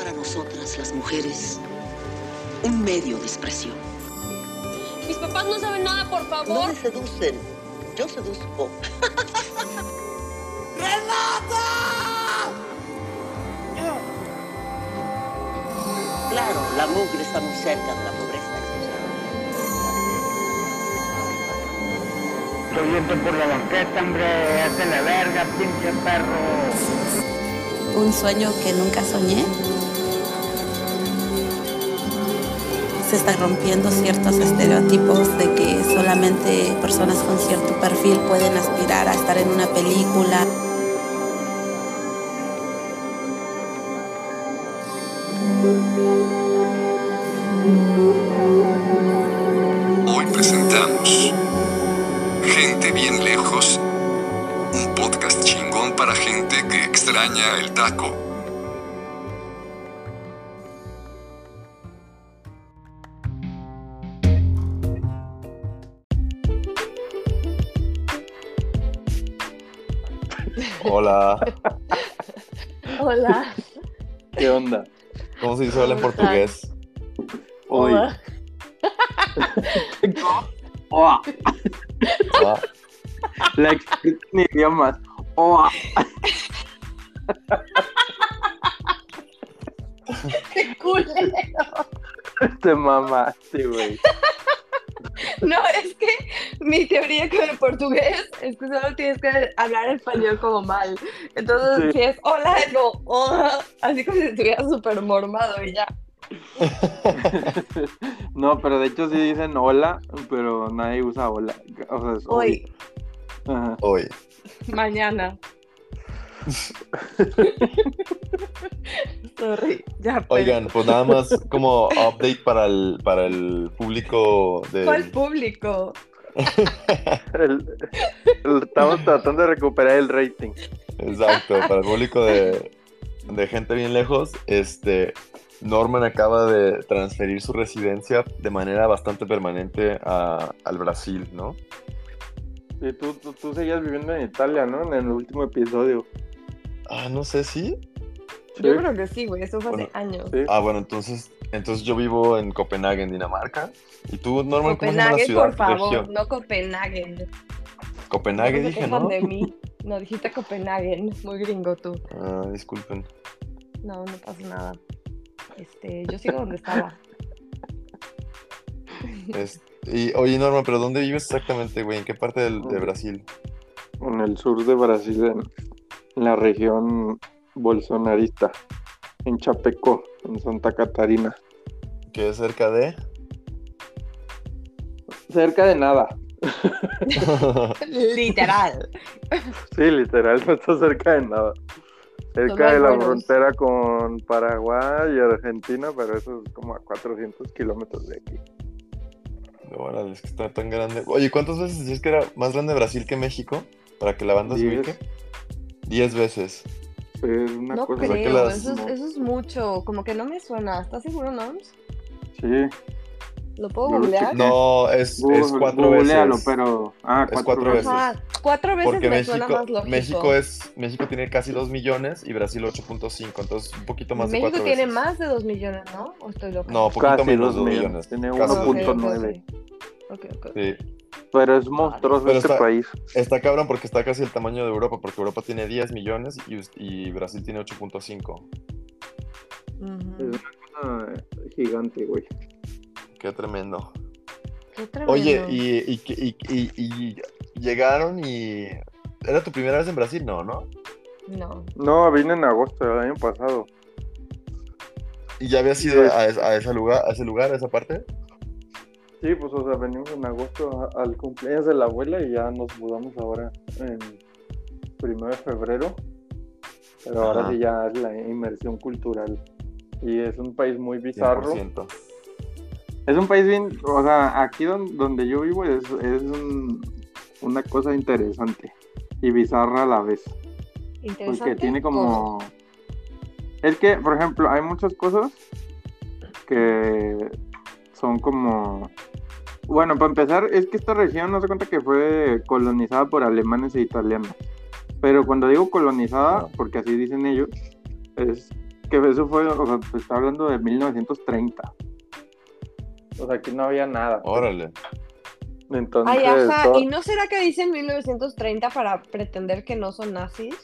para nosotras, las mujeres, un medio de expresión. Mis papás no saben nada, por No favor. me seducen, yo seduzco. Claro, la mugre está muy cerca de la pobreza. Estoy por la banqueta, hombre, hazte la verga, pinche perro. un sueño que nunca soñé. Se están rompiendo ciertos estereotipos de que solamente personas con cierto perfil pueden aspirar a estar en una película. Idiomas. Oh, Qué culero. te mamaste, güey. No, es que mi teoría con el portugués es que solo tienes que hablar español como mal. Entonces, Sí. si es hola, es como hola, así como si estuvieras súper mormado y ya. No, pero de hecho sí dicen hola, pero nadie usa hola. O sea, es hoy. Hoy, Ajá. hoy. Mañana. Sorry, ya pues. Oigan, pues nada más como update para el, para el público de... ¿Cuál público? El- el- estamos tratando de recuperar el rating. Exacto, para el público de, de gente bien lejos, este, Norman acaba de transferir su residencia de manera bastante permanente a- al Brasil, ¿no? Y tú, tú, tú seguías viviendo en Italia, ¿no? En el último episodio. Ah, no sé si. Yo Sí. creo que sí, güey, eso fue Bueno, hace años. Sí. Ah, bueno, entonces, entonces yo vivo en Copenhague, en Dinamarca. ¿Y tú, Norman, cómo se llama la Copenhague, ciudad? por favor, región? no Copenhague. Copenhague No dije, ¿no? de mí. No, dijiste Copenhague, muy gringo tú. Ah, disculpen. No, no pasa nada. Este, yo sigo donde estaba. Es- y, oye, Norman, ¿pero dónde vives exactamente, güey? ¿En qué parte del- de Brasil? En el sur de Brasil, en, en la región bolsonarista. En Chapecó, en Santa Catarina. ¿Que es cerca de? Cerca de nada. Literal. Sí, literal, no está cerca de nada. Cerca de la buenos. frontera con Paraguay y Argentina, pero eso es como a 400 kilómetros de aquí. Órale, es que está tan grande. Oye, ¿cuántas veces decías que era más grande Brasil que México? Para que la banda se Diez. ubique. Diez veces. Es una No cosa sea que creo, las- eso, es, no. eso es mucho. Como que no me suena. ¿Estás seguro, Noms? Sí, ¿Lo puedo googlear? No, es, es Google- cuatro googlealo, veces. pero. Ah, Es cuatro, cuatro veces. Ajá, cuatro veces Porque me suena México, más lógico. México es México tiene casi 2 millones y Brasil 8.5, entonces un poquito más de México cuatro tiene veces. más de dos millones, ¿no? ¿O estoy loca? No, poquito Casi menos dos de 2 millones. millones. Tiene Casi Ok, dos ok, millones. 1.9. Ok, ok. Sí. Pero es monstruoso Pero este está- país. Está cabrón porque está casi el tamaño de Europa, porque Europa tiene 10 millones y, y Brasil tiene 8.5. Ujú. Ah, gigante, güey. Qué tremendo. Qué tremendo. Oye, y, y, y- y- y llegaron y... ¿Era tu primera vez en Brasil? No, ¿no? No. No, vine en agosto del año pasado. ¿Y ya habías ido a, ese lugar, a ese lugar, a esa parte? Sí, pues, o sea, venimos en agosto a- al cumpleaños de la abuela y ya nos mudamos ahora en primero de febrero. Pero ahora sí ya es la inmersión cultural. Y es un país muy bizarro. 100%. Es un país bien, o sea, aquí don- donde yo vivo es, es un- una cosa interesante y bizarra a la vez. Interesante. Porque tiene ¿Cómo? como... Es que, por ejemplo, hay muchas cosas que son como... Bueno, para empezar, es que esta región no se cuenta que fue colonizada por alemanes e italianos. Pero cuando digo colonizada, porque así dicen ellos, es que eso fue, o sea, pues, está hablando de 1930. O sea, aquí no había nada. pues. Órale. Entonces, Ay, ajá. todo- ¿Y no será que dicen 1930 para pretender que no son nazis?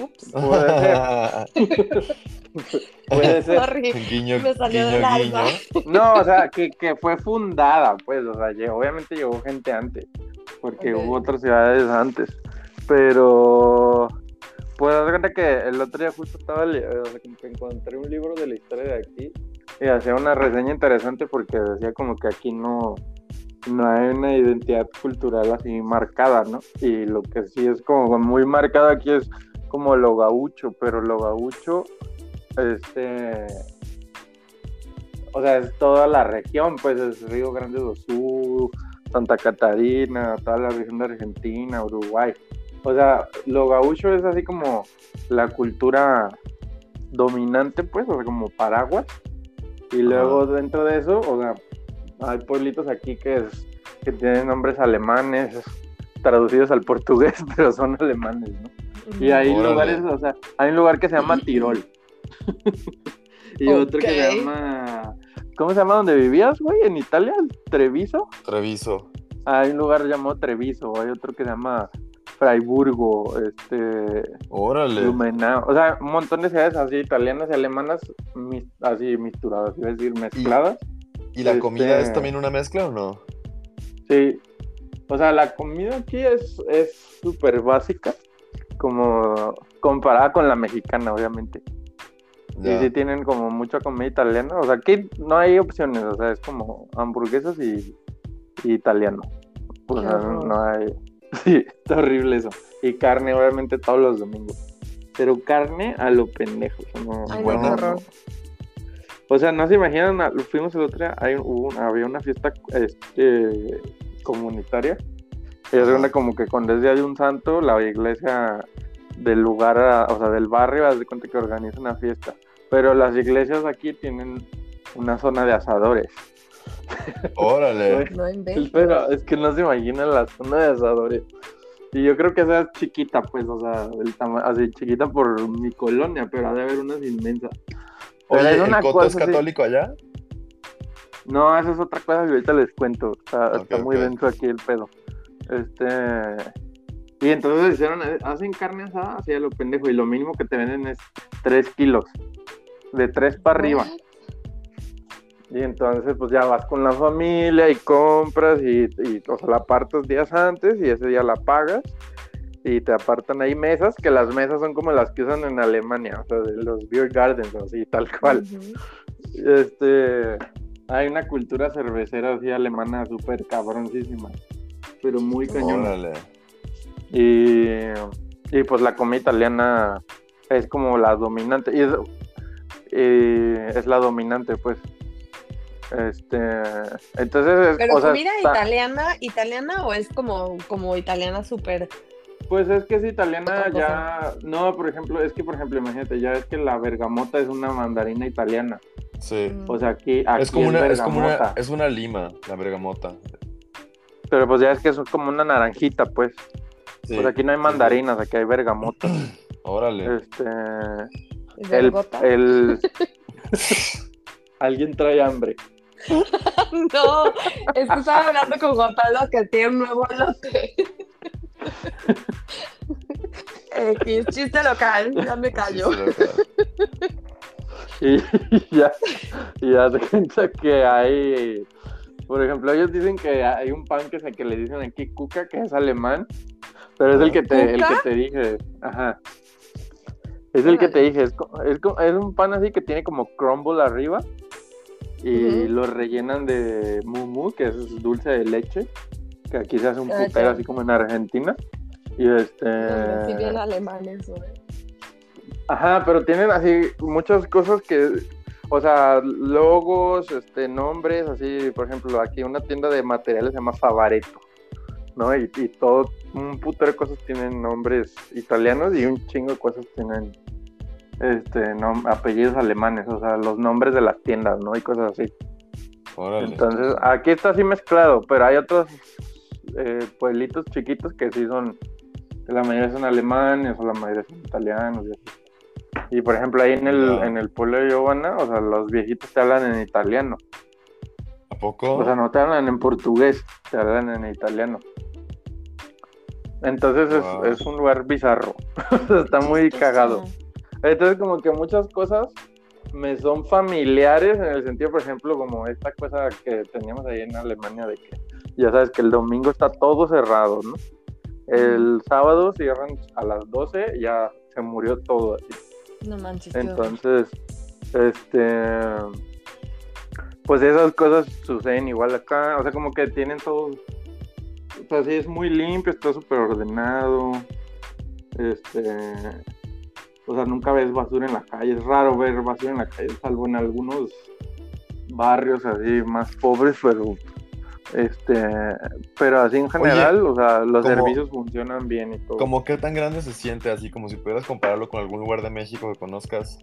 Ups. puede ser. Sorry. guiño, Me salió guiño, del alma. No, o sea, que, que fue fundada, pues, o sea, llegó- obviamente llegó gente antes, porque hubo otras ciudades antes, pero, pues, cuenta que el otro día justo estaba, o sea, como que encontré un libro de la historia de aquí y hacía una reseña interesante porque decía como que aquí no, no hay una identidad cultural así marcada, ¿no? Y lo que sí es como muy marcado aquí es como lo gaucho, pero lo gaucho, este, o sea, es toda la región, pues es Río Grande do Sul, Santa Catarina, toda la región de Argentina, Uruguay. O sea, lo gaucho es así como la cultura dominante, pues, o sea, como paraguas. Y luego dentro de eso, o sea, hay pueblitos aquí que, es, que tienen nombres alemanes, traducidos al portugués, pero son alemanes, ¿no? Y hay Órale. lugares, o sea, hay un lugar que se llama Tirol. y otro que se llama. ¿Cómo se llama donde vivías, güey? ¿En Italia? ¿Treviso? Treviso. Hay un lugar llamado Treviso, hay otro que se llama Freiburgo, este. Órale. Blumenau. O sea, un montón de ciudades así italianas y alemanas mis- así misturadas, es decir, mezcladas. ¿Y la Este- comida es también una mezcla o no? Sí. O sea, la comida aquí es es súper básica, como comparada con la mexicana, obviamente. Ya. Y sí tienen como mucha comida italiana. O sea, aquí no hay opciones. O sea, es como hamburguesas y, y italiano. O Qué sea, horror. no hay... Sí, está horrible eso. Y carne, obviamente, todos los domingos. Pero carne a lo pendejo. No, Ay, no, Bueno. horror. o sea, no se imaginan, a- fuimos el otro día, hay, hubo había una fiesta este, comunitaria. Y es una como que cuando es día de un santo, la iglesia del lugar, a- o sea, del barrio, haz de cuenta que organiza una fiesta. Pero las iglesias aquí tienen una zona de asadores. Órale. No inventes. Pero es que no se imaginan la zona de asadores. Y yo creo que esa es chiquita, pues, o sea, tama- así chiquita por mi colonia, pero ha de haber unas inmensas. Oye, es ¿el una Coto es así- católico allá? No, esa es otra cosa que ahorita les cuento. Está, muy denso aquí el pedo. Este. Y entonces hicieron, hacen carne asada así a lo pendejo. Y lo mínimo que te venden es 3 kilos. De 3 para arriba. Y entonces, pues ya vas con la familia y compras y, y o sea, la apartas días antes y ese día la pagas. Y te apartan ahí mesas, que las mesas son como las que usan en Alemania, o sea, de los beer gardens, así, tal cual. Este, hay una cultura cervecera así alemana súper cabroncísima, pero muy cañona. Y, y pues la comida italiana es como la dominante, y es, y es la dominante, pues. Este, entonces, es, Pero o sea, comida está- italiana, italiana o es como, como italiana súper. Pues es que es italiana ya, no, por ejemplo, es que por ejemplo, imagínate, ya es que la bergamota es una mandarina italiana, Sí. mm, o sea, aquí, aquí Es como una, es como una, es una lima, la bergamota. pero pues ya es que es como una naranjita, pues. Sí. Pues aquí no hay mandarinas, aquí hay bergamota. Órale. Este, el, el... Alguien trae hambre. No, es que estaba hablando con Juan Pablo que tiene un nuevo lote. X, chiste local, ya me callo. Y ya, y ya se cuenta que hay, por ejemplo, ellos dicen que hay un pan que, se, que le dicen aquí cuca, que es alemán, pero es el que te, el que te dije, ajá. Es el que te dije, es, es, es un pan así que tiene como crumble arriba y Ujú. lo rellenan de mumu, que es dulce de leche, que aquí se hace un Ah, putero así como en Argentina. Y este... No, sí, bien alemán eso. Ajá, pero tienen así muchas cosas que, o sea, logos, este, nombres, así, por ejemplo, aquí una tienda de materiales se llama Favaretto, ¿no? Y, y todo, un putero de cosas tienen nombres italianos y un chingo de cosas tienen, este, nom- apellidos alemanes, o sea, los nombres de las tiendas, ¿no? Y cosas así. Órale. Entonces, aquí está así mezclado, pero hay otros eh, pueblitos chiquitos que sí son, la mayoría son alemanes o la mayoría son italianos y así. Y por ejemplo, ahí en el, en el pueblo de Giovanna, o sea, los viejitos te hablan en italiano. ¿A poco? O sea, no te hablan en portugués, te hablan en italiano. Entonces es- Wow. es, un lugar bizarro. Está muy cagado. Entonces como que muchas cosas me son familiares en el sentido, por ejemplo, como esta cosa que teníamos ahí en Alemania de que ya sabes que el domingo está todo cerrado, ¿no? El sábado cierran a las 12, ya se murió todo así. No manches. Entonces, este, pues esas cosas suceden igual acá, o sea, como que tienen todo, o sea, sí es muy limpio, está súper ordenado, este, o sea, nunca ves basura en la calle, es raro ver basura en la calle, salvo en algunos barrios así más pobres, pero, este, pero así en general, o sea, los como- servicios funcionan bien y todo. ¿Cómo qué tan grande se siente? Así como si pudieras compararlo con algún lugar de México que conozcas.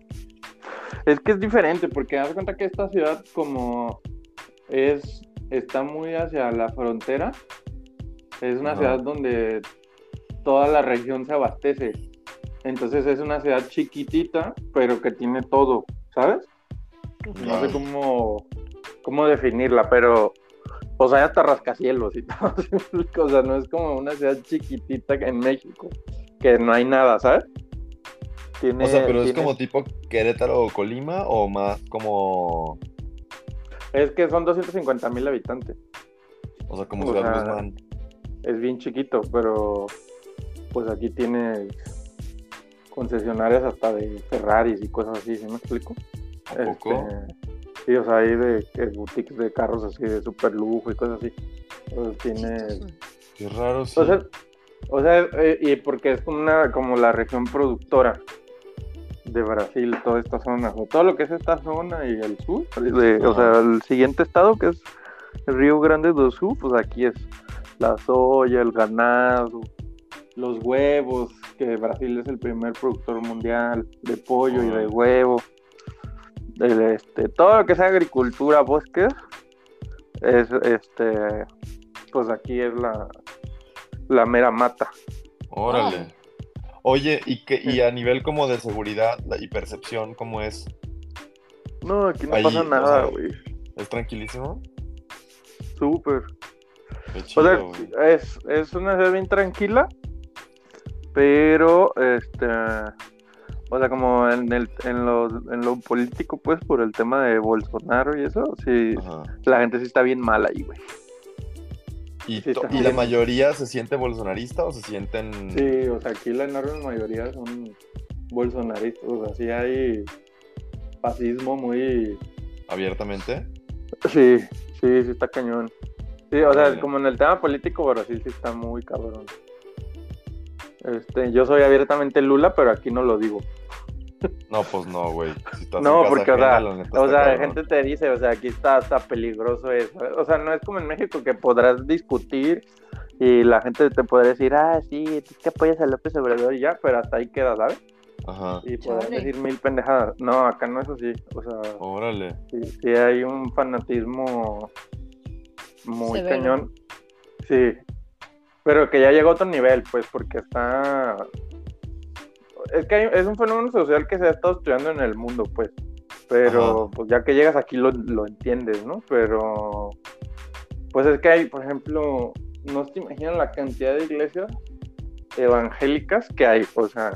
Es que es diferente, porque de cuenta que esta ciudad como es está muy hacia la frontera, es una ciudad donde toda la región se abastece. Entonces es una ciudad chiquitita, pero que tiene todo, ¿sabes? No sé cómo, cómo definirla, pero o sea, hay hasta rascacielos y todo. o sea, no es como una ciudad chiquitita en México, que no hay nada, ¿sabes? Tiene, O sea, pero es como tipo Querétaro o Colima o más como, Es que son 250 mil habitantes. o sea, como O Ciudad sea, Guzmán. Es bien chiquito, pero pues aquí tiene concesionarias hasta de Ferraris y cosas así, ¿sí me explico? ¿A poco? Este, sí, o sea, hay de que boutiques de carros así de super lujo y cosas así. O sea, tiene... Qué raro, sí. O sea, o sea eh, y porque es como una como la región productora de Brasil, toda esta zona, o todo lo que es esta zona y el sur, de- o sea, el siguiente estado que es el Río Grande do Sul, pues aquí es la soya, el ganado, los huevos, que Brasil es el primer productor mundial de pollo y de huevo, el, este, todo lo que sea agricultura, bosques, es este, pues aquí es la, la mera mata. Órale. Oye, ¿y, qué, y a nivel como de seguridad y percepción, cómo es? No, aquí no Ahí, pasa o nada, sea, güey. ¿Es tranquilísimo? Súper. O chido, sea, es, es una ciudad bien tranquila, pero este, o sea, como en el, en lo, en lo político, pues, por el tema de Bolsonaro y eso, sí, Ajá. la gente sí está bien mala ahí, güey. ¿Y, sí y la mayoría se siente bolsonarista o se sienten... Sí, o sea, aquí la enorme mayoría son bolsonaristas, o sea, sí hay fascismo muy... abiertamente? Sí, sí, sí está cañón. Sí, o sea, como en el tema político, Brasil sí está muy cabrón. Este, yo soy abiertamente Lula, pero aquí no lo digo. No, pues no, güey. Si No, porque, o ajena, sea, la neta o está sea, cabrón. gente te dice, o sea, aquí está hasta peligroso eso. O sea, no es como en México que podrás discutir y la gente te podrá decir, ah, sí, es que apoyas a López Obrador y ya, pero hasta ahí queda, ¿sabes? Ajá. Y podrás Chale. decir mil pendejadas. No, acá no es así. O sea, Órale. sí, sí hay un fanatismo muy Severo. cañón. Sí, pero que ya llegó a otro nivel, pues, porque está... Es que hay- es un fenómeno social que se ha estado estudiando en el mundo, pues. Pero, Ajá. pues, ya que llegas aquí lo, lo entiendes, ¿no? Pero, pues es que hay, por ejemplo, no se imaginan la cantidad de iglesias evangélicas que hay, o sea,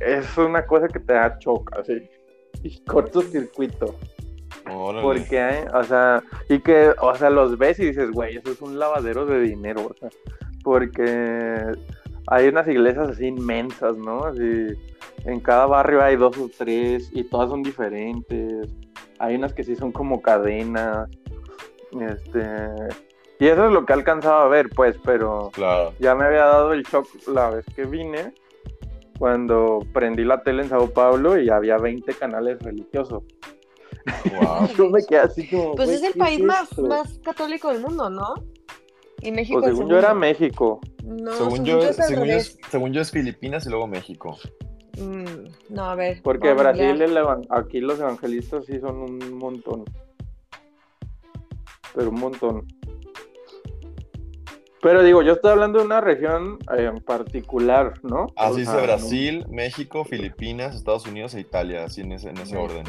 es una cosa que te da choca, así. Y cortocircuito. Órale. Porque hay, o sea, y que, o sea, los ves y dices, güey, eso es un lavadero de dinero, o sea, porque hay unas iglesias así inmensas, ¿no? Así, en cada barrio hay dos o tres y todas son diferentes. Hay unas que sí son como cadenas, este, y eso es lo que he alcanzado a ver, pues, pero Claro. ya me había dado el shock la vez que vine, cuando prendí la tele en Sao Paulo y había 20 canales religiosos. Wow. Yo me quedé así como. Pues es el ¿qué país más, más católico del mundo, ¿no? Y México Pues según yo era. México. No, según, yo, es según, yo, es- según yo es Filipinas y luego México. Mm, no, a ver. Porque Brasil, el aquí los evangelistas sí son un montón. Pero un montón. Pero digo, yo estoy hablando de una región eh, en particular, ¿no? Así O dice sea, Brasil, México, Filipinas, Estados Unidos e Italia, así en ese, en ese orden.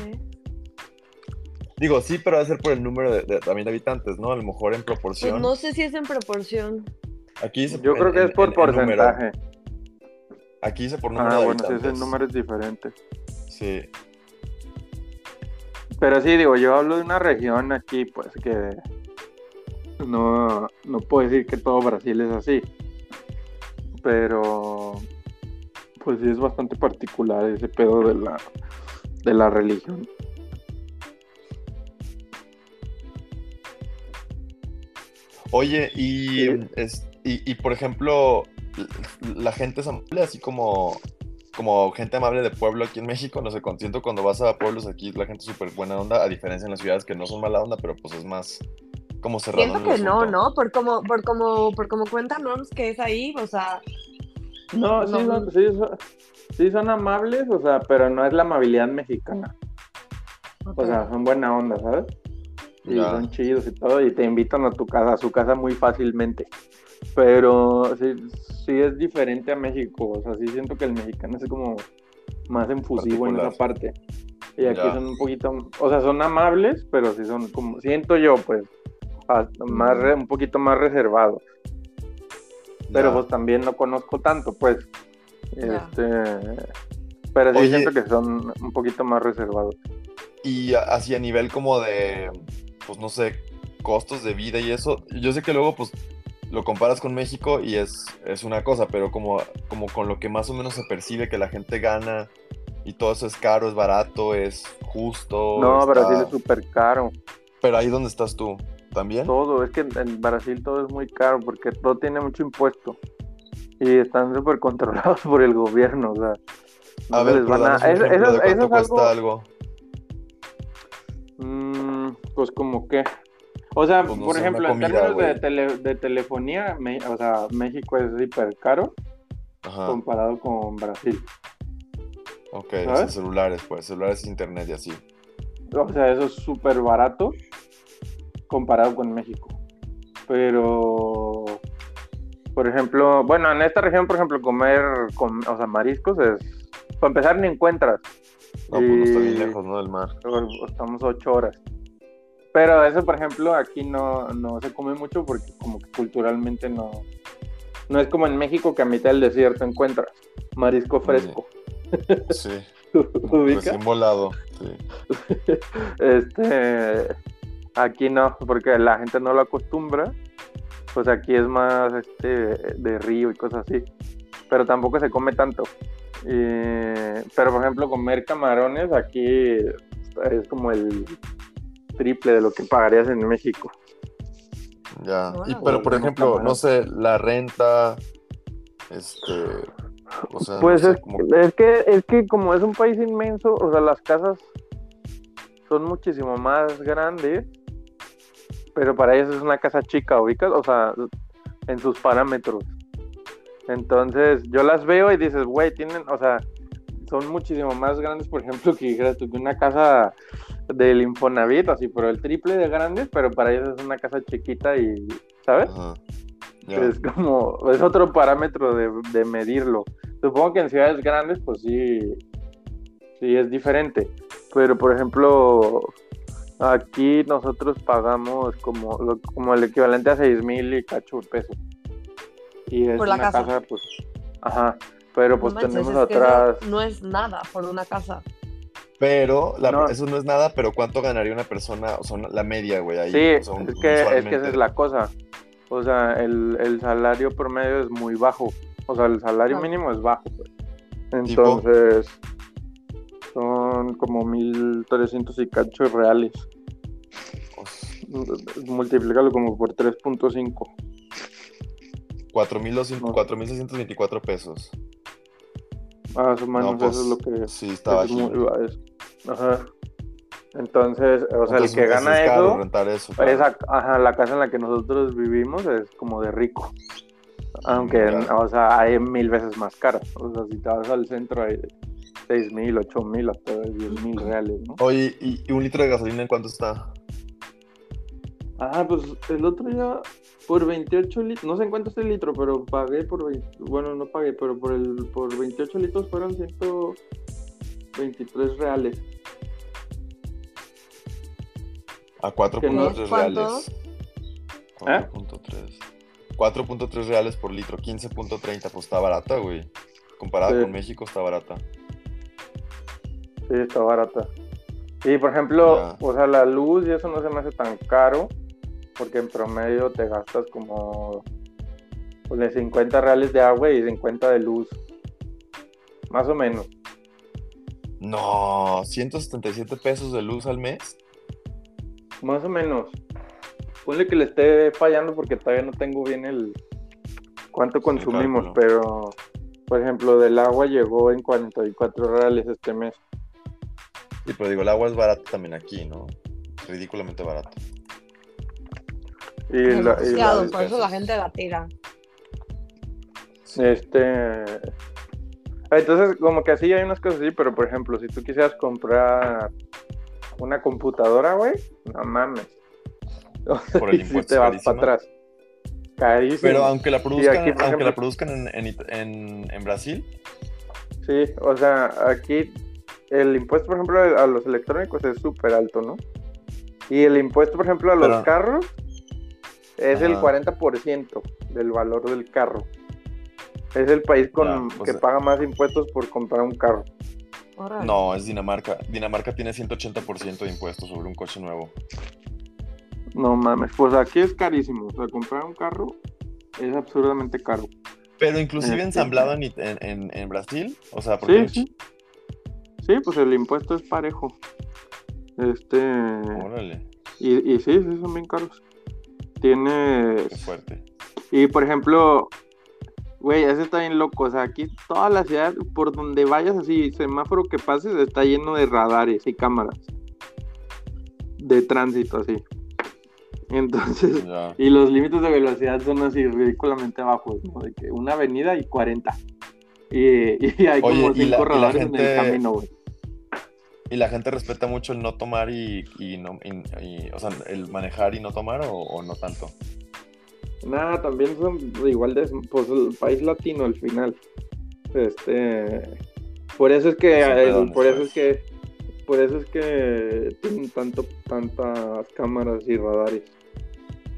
Digo, sí, pero va a ser por el número de, de- también de habitantes, ¿no? A lo mejor en Pues proporción. no sé si es en proporción. Aquí dice Yo en- creo que en- es por en- en número. porcentaje. Aquí dice por número Ah, de bueno, habitantes. ese número es diferente. Sí. Pero sí, digo, yo hablo de una región aquí, pues que no, no puedo decir que todo Brasil es así. Pero pues sí es bastante particular ese pedo de la, de la religión. Oye, y, Sí. es, y, y, por ejemplo, la gente es amable, así como, como gente amable de pueblo aquí en México, no sé, con- siento cuando vas a pueblos aquí la gente es súper buena onda, a diferencia en las ciudades que no son mala onda, pero pues es más como cerrado. Siento que no, asunto. ¿no? Por como, por como, por como cuentan que es ahí, o sea, No, sí, No. son, sí, son, sí son amables, o sea, pero no es la amabilidad mexicana. O sea, son buena onda, ¿sabes? Y son chidos y todo, y te invitan a tu casa, a su casa muy fácilmente. Pero sí, sí es diferente a México, o sea, sí siento que el mexicano es como más enfusivo en esa parte. Y aquí son un poquito, o sea, son amables, pero sí son como, siento yo, pues, a- más un poquito más reservados. Pero Ya. pues también no conozco tanto, pues. Este, pero sí Oye. siento que son un poquito más reservados. Y así a nivel como de, pues no sé, costos de vida y eso, yo sé que luego pues lo comparas con México y es, es una cosa, pero como, como con lo que más o menos se percibe que la gente gana y todo eso es caro, es barato, es justo. No, está- Brasil es súper caro. Pero ahí donde estás tú, ¿también? Todo, es que en- Brasil todo es muy caro porque todo tiene mucho impuesto. Y están súper controlados por el gobierno, o sea. no A ver, les pero van a- eso- eso- eso es cuesta algo- algo. Pues como que. O sea, Pues no por ejemplo, una en comida, términos de, tele- de telefonía, me- o sea, México es hiper caro Ajá, comparado con Brasil. ok, o sea, ¿sabes? celulares, pues, celulares, internet y así. O sea, eso es súper barato comparado con México. Pero, por ejemplo, bueno, en esta región, por ejemplo, comer, com- o sea, mariscos es, para empezar, ni encuentras. No, pues no está bien lejos, ¿no? Del mar. Estamos ocho horas. Pero eso, por ejemplo, aquí no, no se come mucho porque como que culturalmente no... No es como en México que a mitad del desierto encuentras marisco fresco. Sí, recién volado, sí. Este, aquí no, porque la gente no lo acostumbra. Pues aquí es más este de río y cosas así. Pero tampoco se come tanto. Y- pero por ejemplo, comer camarones aquí es como el triple de lo que pagarías en México. Ya. Y, pero por ejemplo, no sé, la renta, este, o sea, no Pues sé, es, como- es que es que como es un país inmenso, o sea, las casas son muchísimo más grandes, pero para ellos es una casa chica, ubicas, o sea, en sus parámetros. Entonces, yo las veo y dices, güey, tienen, o sea, son muchísimo más grandes, por ejemplo, que dijeras tú que una casa del Infonavit, así, pero el triple de grandes, pero para ellos es una casa chiquita y, ¿sabes? Ajá. Es como, es otro parámetro de, de medirlo. Supongo que en ciudades grandes, pues sí, sí es diferente. Pero, por ejemplo, aquí nosotros pagamos como, lo- como el equivalente a seis mil y cacho pesos. Y es Por la una casa. casa, pues, ajá. Pero pues no manches, tenemos atrás. no es nada por una casa. Pero la- No. eso no es nada, pero ¿cuánto ganaría una persona? O sea, la media, güey, ahí. Sí, o sea, un- es que, es que esa es la cosa. O sea, el, el salario promedio es muy bajo. O sea, el salario mínimo es bajo. Entonces, son como 1.300 y cacho reales. Multiplícalo como por 3.5. 4.200 No. 4.624 pesos. Más o menos, pues, eso es lo que Sí, está es muy- es- Ajá. Entonces, o sea, Entonces, el que gana eso, rentar eso. claro. esa, ajá, la casa en la que nosotros vivimos es como de rico. Aunque, o sea, hay mil veces más cara. O sea, si te vas al centro hay seis mil, ocho mil, hasta diez mil reales, ¿no? Oye, ¿y, y un litro de gasolina en cuánto está? Ah, pues el otro día por 28 litros, no sé en cuánto es el litro, pero pagué por 20, bueno, no pagué, pero por el por 28 litros fueron 123 reales. A Que no- 4.3 ¿cuánto? reales. 4.3. 4.3 reales por litro, 15.30, pues está barata, güey. Comparada Sí. con México está barata. Sí, está barata. Y por ejemplo, Ya. o sea, la luz y eso no se me hace tan caro, porque en promedio te gastas como pues, de 50 reales de agua y 50 de luz. Más o menos. No, 177 pesos de luz al mes. Más o menos. Ponle que le esté fallando porque todavía no tengo bien el cuánto consumimos, cálculo. pero por ejemplo, del agua llegó en 44 reales este mes. Y pero digo, el agua es barata también aquí, ¿no? Ridículamente barata. Y la- y la- por eso la gente la tira. Este. Entonces, como que así hay unas cosas así, pero por ejemplo, si tú quisieras comprar una computadora, güey, no mames. Por el y si impuesto te vas carísimo. para atrás. Carísimo. Pero aunque la produzcan, aquí, aunque ejemplo- la produzcan en, en en- en Brasil, Sí, o sea, aquí el impuesto, por ejemplo, a los electrónicos es súper alto, ¿no? Y el impuesto, por ejemplo, a los Pero- carros es el Ajá. 40% del valor del carro. Es el país con que sea- paga más impuestos por comprar un carro. No, es Dinamarca. Dinamarca tiene 180% de impuestos sobre un coche nuevo. No mames, pues aquí es carísimo. O sea, comprar un carro es absurdamente caro. Pero inclusive Este- ensamblado en, en, en- en Brasil, o sea, porque Sí, sí. Sí, pues el impuesto es parejo. Este. Órale, Y, y sí, sí, son bien caros. Tienes. qué fuerte. Y por ejemplo, güey, eso está bien loco. O sea, aquí toda la ciudad, por donde vayas así, semáforo que pases, está lleno de radares y cámaras. De tránsito, así. Entonces, Ya. y los límites de velocidad son así ridículamente bajos, ¿no? De que una avenida y 40. Y, y hay Oye, como la- cinco la radares en el camino, güey. ¿Y la gente respeta mucho el no tomar y, y no, y- y- o sea, el manejar y no tomar o, o no tanto? Nada, también son igual de pues el país latino al final. Este por eso es que eh, por eso pues. es que por eso es que tienen tanto tantas cámaras y radares.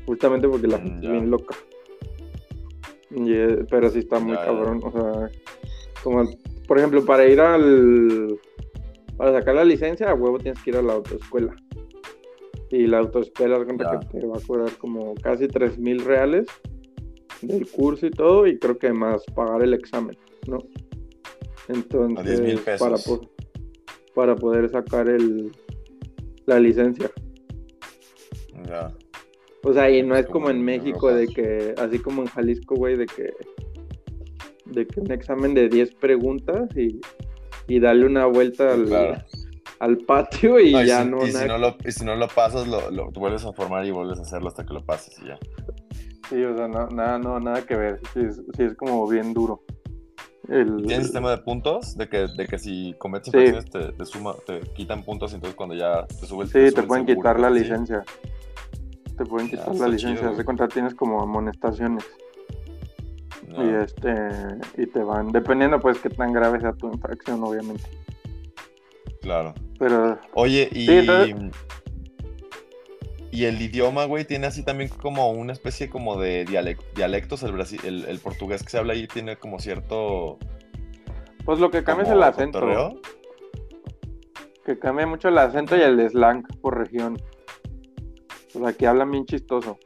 Justamente porque la Mm, gente es bien loca. Y, eh, pero sí está muy Ya, ya. cabrón, o sea, como por ejemplo, para ir al para sacar la licencia, a huevo tienes que ir a la autoescuela. Y la autoescuela Ya. que te va a cobrar como casi tres mil reales del curso y todo, y creo que más pagar el examen, ¿no? Entonces, 10,000 pesos. para, po- para poder sacar el la licencia. Ya. O sea, y no Es como en México de que, así como en Jalisco, güey, de que de que un examen de 10 preguntas y, y darle una vuelta al, Claro. al patio y No, y ya si, no, y si no lo, y si no lo pasas, lo, lo- te vuelves a formar y vuelves a hacerlo hasta que lo pases y ya. Sí, o sea, no- nada, no, nada que ver. Sí es, sí es como bien duro. El, ¿Tienes sistema de puntos? De que, de que si cometes Sí. infracciones te, te suma, te quitan puntos y entonces cuando ya te sube el Sí, te el pueden seguro, quitar la licencia. Te pueden Ya, quitar está la licencia. chido, de cuenta, tienes como amonestaciones. No. Y este, y te van, dependiendo pues qué tan grave sea tu infracción, obviamente. Claro. Pero Oye, y, Sí, entonces- y el idioma, güey, tiene así también como una especie como de dialec- dialectos. El, brasi- el, el portugués que se habla ahí tiene como cierto... pues lo que cambia es el acento. cotorreo. Que cambia mucho el acento y el slang por región. O sea, que hablan bien chistoso.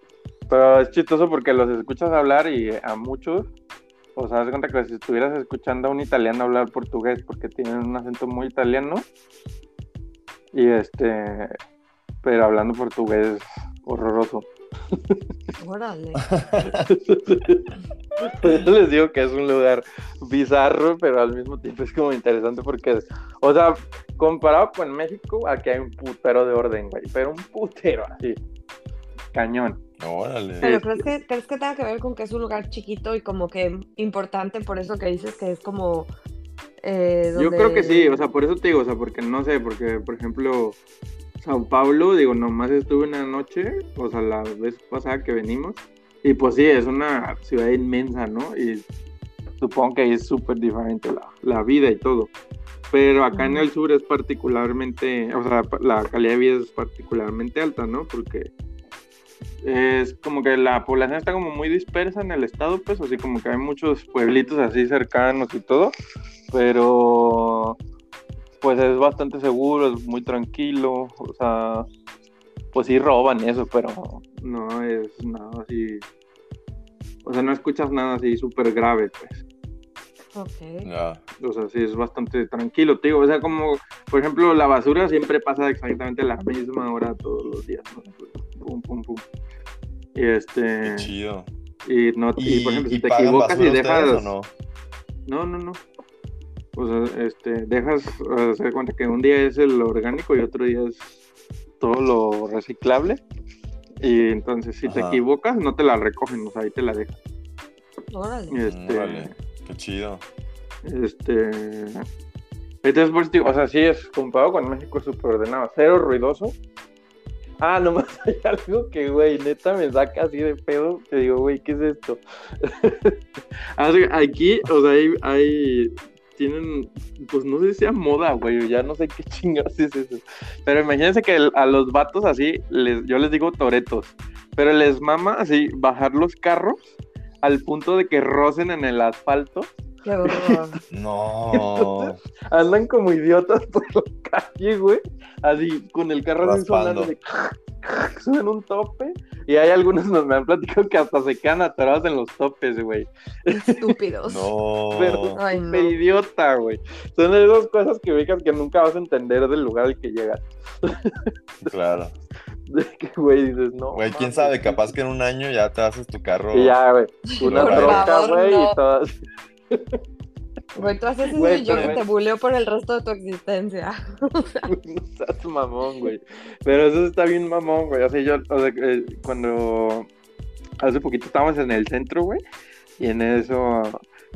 Pero es chistoso porque los escuchas hablar y a muchos, o sea, haz de cuenta que si estuvieras escuchando a un italiano hablar portugués porque tienen un acento muy italiano. Y este, pero hablando portugués horroroso. Órale. Les digo que es un lugar bizarro, pero al mismo tiempo es como interesante porque, o sea, comparado con México, aquí hay un putero de orden, güey, pero un putero así, cañón. Órale. Pero ¿crees que, ¿crees que tenga que ver con que es un lugar chiquito y como que importante por eso que dices que es como... eh, Yo donde- creo que sí, o sea, por eso te digo, o sea, porque no sé, porque, por ejemplo, Sao Paulo, digo, nomás estuve una noche, o sea, la vez pasada que venimos, y pues sí, es una ciudad inmensa, ¿no? Y supongo que ahí es súper diferente la, la vida y todo. Pero acá en el sur es particularmente, o sea, la calidad de vida es particularmente alta, ¿no? Porque es como que la población está como muy dispersa en el estado, pues así como que hay muchos pueblitos así cercanos y todo, pero pues es bastante seguro, es muy tranquilo, o sea, pues sí roban eso, pero no es nada así, o sea, no escuchas nada así súper grave, pues. Ok. Ya. O sea, sí es bastante tranquilo, digo. O sea, como, por ejemplo, la basura siempre pasa exactamente a la misma hora todos los días. ¿no? Pum, pum, pum. Y Qué este. chido. Y, no, y, ¿Y, por ejemplo, si te equivocas y dejas. no? No, no, no. O sea, este, dejas, o sea, se da cuenta que un día es el orgánico y otro día es todo lo reciclable. Y entonces, si te equivocas, no te la recogen, o sea, ahí te la dejan. Órale. Este, qué chido. Este. Entonces, pues, o sea, sí es comparado con México es súper ordenado, cero ruidoso. Ah, nomás hay algo que, güey, neta me saca así de pedo. Que digo, güey, ¿qué es esto? Así, Aquí, o sea, hay, hay- Tienen, pues no sé si sea moda, güey, ya no sé qué chingados es eso. Pero imagínense que a los vatos así, les, yo les digo toretos, pero les mama así bajar los carros al punto de que rocen en el asfalto Qué horror. No. andan como idiotas por la calle, güey. Así, con el carro así sonando de suben un tope. Y hay algunos nos me han platicado que hasta se quedan atorados en los topes, güey. Estúpidos. No. Pero- Ay, no. De idiota, güey. Son esas cosas que ubicas que nunca vas a entender del lugar al que llegas. Claro. De que, güey, dices, no. Güey, quién sabe, capaz que en un año ya te haces tu carro. Y ya, güey. Una troca, güey, no. y todas. Güey, tú haces eso Güey, y yo que te buleo por el resto de tu existencia. no seas mamón, güey. Pero eso está bien mamón, güey. O sea, yo, o sea, eh, cuando hace poquito estábamos en el centro, güey, y en eso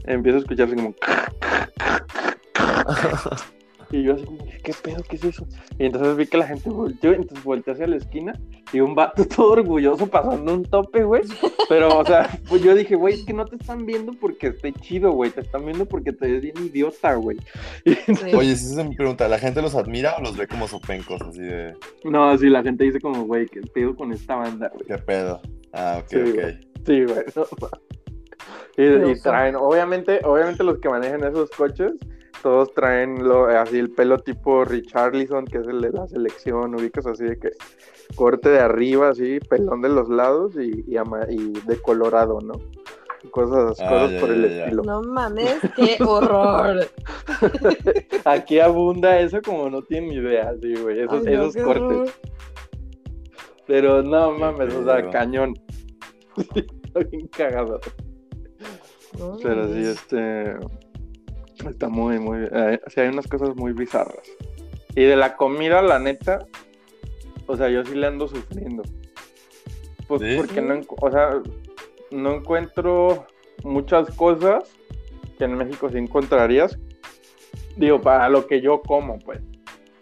empiezo a escucharse como. Y yo así como, ¿qué pedo? ¿Qué es eso? Y entonces vi que la gente volteó, entonces volteé hacia la esquina y un vato todo orgulloso pasando un tope, güey. Pero, o sea, pues yo dije, güey, es que no te están viendo porque esté chido, güey. Te están viendo porque te ves bien idiota, güey. Sí. Oye, si se me pregunta, ¿la gente los admira o los ve como sopencos? Así de, No, así la gente dice como, güey, ¿qué pedo con esta banda, güey? ¿qué pedo? Ah, ok, Sí, ok. güey. Sí, güey. no y, y traen, obviamente, obviamente los que manejan esos coches, todos traen lo, así el pelo tipo Richarlison, que es el de la selección, ubicas así de que corte de arriba, así, pelón de los lados y, y, ama- y de colorado, ¿no? Cosas, Ah, cosas ya, por el ya, estilo. No mames, qué horror. Aquí abunda eso como no tienen idea, sí, güey, esos, Ay, no, esos qué cortes. horror. Pero no mames, o sea, cañón. Está bien cagado. Pero sí, este. Está muy, muy. eh, sí, hay unas cosas muy bizarras. Y de la comida, la neta. O sea, yo sí le ando sufriendo. Pues ¿Sí? porque no. O sea, no encuentro muchas cosas que en México sí encontrarías. Digo, para lo que yo como, pues.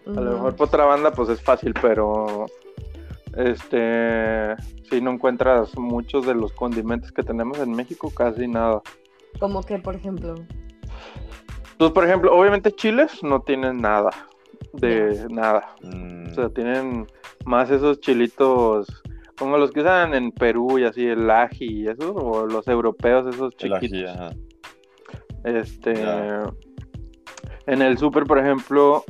A lo mejor por otra banda, pues es fácil, pero. Este. Sí, no encuentras muchos de los condimentos que tenemos en México, casi nada. Como que, por ejemplo. Pues, por ejemplo, obviamente chiles no tienen nada. De nada. Mm, O sea, tienen más esos chilitos como los que usan en Perú y así, el ají y eso, o los europeos, esos el ají, chiquitos. ajá. Este. En el súper, por ejemplo,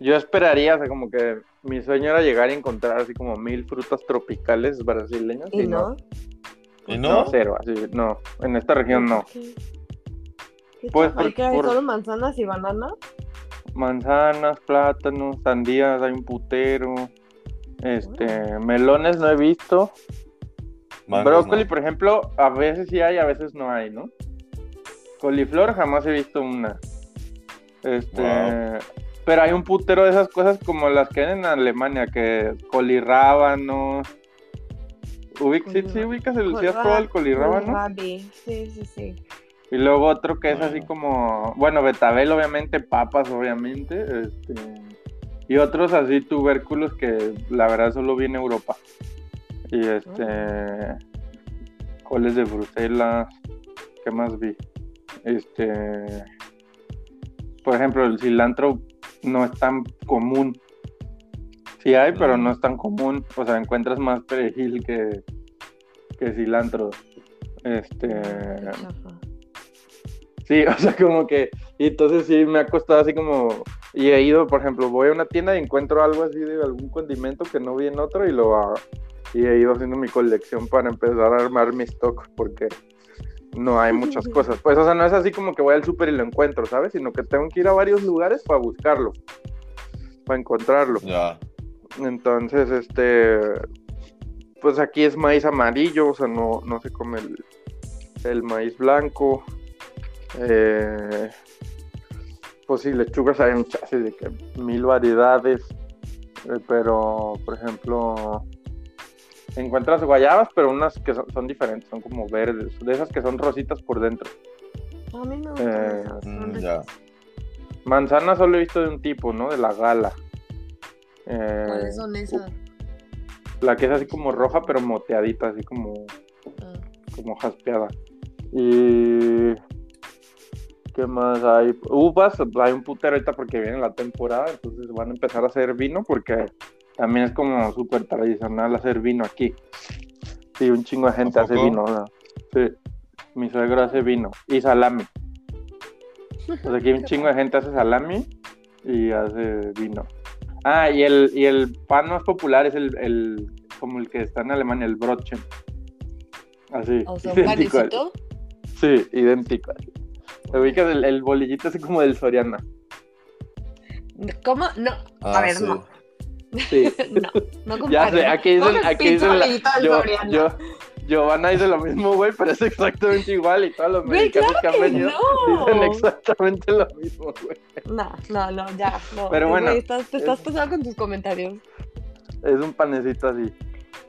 yo esperaría, o sea, como que mi sueño era llegar y encontrar así como mil frutas tropicales brasileñas. ¿Y no? ¿Y No, no? cero, así, no. En esta región no. ¿Qué? ¿Qué Pues? ¿Y por- qué hay? por- ¿Solo manzanas y bananas? manzanas, plátanos, sandías, hay un putero. Este, melones no he visto. Mangos, Brócoli, no. por ejemplo, a veces sí hay, a veces no hay, ¿no? Coliflor jamás he visto una. Este, Wow. pero hay un putero de esas cosas como las que hay en Alemania, que colirrábanos. Ubic, sí, sí, ubicas el, ¿sí has probado el colirrábano? Sí, sí, sí. Y luego otro que es Bueno. así como, bueno, betabel obviamente, papas obviamente, este, Y otros así tubérculos que la verdad solo vi en Europa. Y este. Coles de Bruselas. ¿Qué más vi? Este. Por ejemplo, el cilantro no es tan común. Sí hay, pero no es tan común. O sea, encuentras más perejil que, que cilantro. Este. Chafa. Sí, o sea, como que. Y entonces sí me ha costado así como. Y he ido, por ejemplo, voy a una tienda y encuentro algo así de algún condimento que no vi en otro y lo hago. Y he ido haciendo mi colección para empezar a armar mi stock porque no hay muchas cosas. Pues, o sea, no es así como que voy al súper y lo encuentro, ¿sabes? Sino que tengo que ir a varios lugares para buscarlo, para encontrarlo. Ya. Entonces, este, pues aquí es maíz amarillo, o sea, no, no se come el, el maíz blanco. Eh, pues sí, lechugas hay muchas, así de que mil variedades. eh, pero, por ejemplo, encuentras guayabas, pero unas que son, son diferentes, son como verdes, de esas que son rositas por dentro. A mí me gustan Eh, esas. son Mm, ya. Manzana solo he visto de un tipo, ¿no? De la gala. Eh, ¿Cuáles son esas? La que es así como roja, pero moteadita, así como Ah. como jaspeada. Y. ¿Qué más hay? Uvas, hay un putero ahorita porque viene la temporada, entonces van a empezar a hacer vino porque también es como súper tradicional hacer vino aquí. Sí, un chingo de gente ¿A hace vino. o sea, Sí, mi suegro hace vino y salami. Pues aquí un chingo de gente hace salami y hace vino. Ah, y el, y el pan más popular es el, el como el que está en Alemania, el Brotchen. Así. O sea, un idéntico. Sí, idéntico. así. Te ubicas el, el bolillito así como del Soriana. ¿Cómo? No. Ah, a ver, sí. no. Sí. No, no ya compares. sé, aquí dicen, aquí dicen la, bolillito del yo, Soriana. yo, Giovanna dice lo mismo, güey, pero es exactamente igual y todos los mexicanos claro que han venido no. dicen exactamente lo mismo, güey. No, no, no, ya. No. Pero bueno, estás, te estás es- pasando con tus comentarios. Es un panecito así.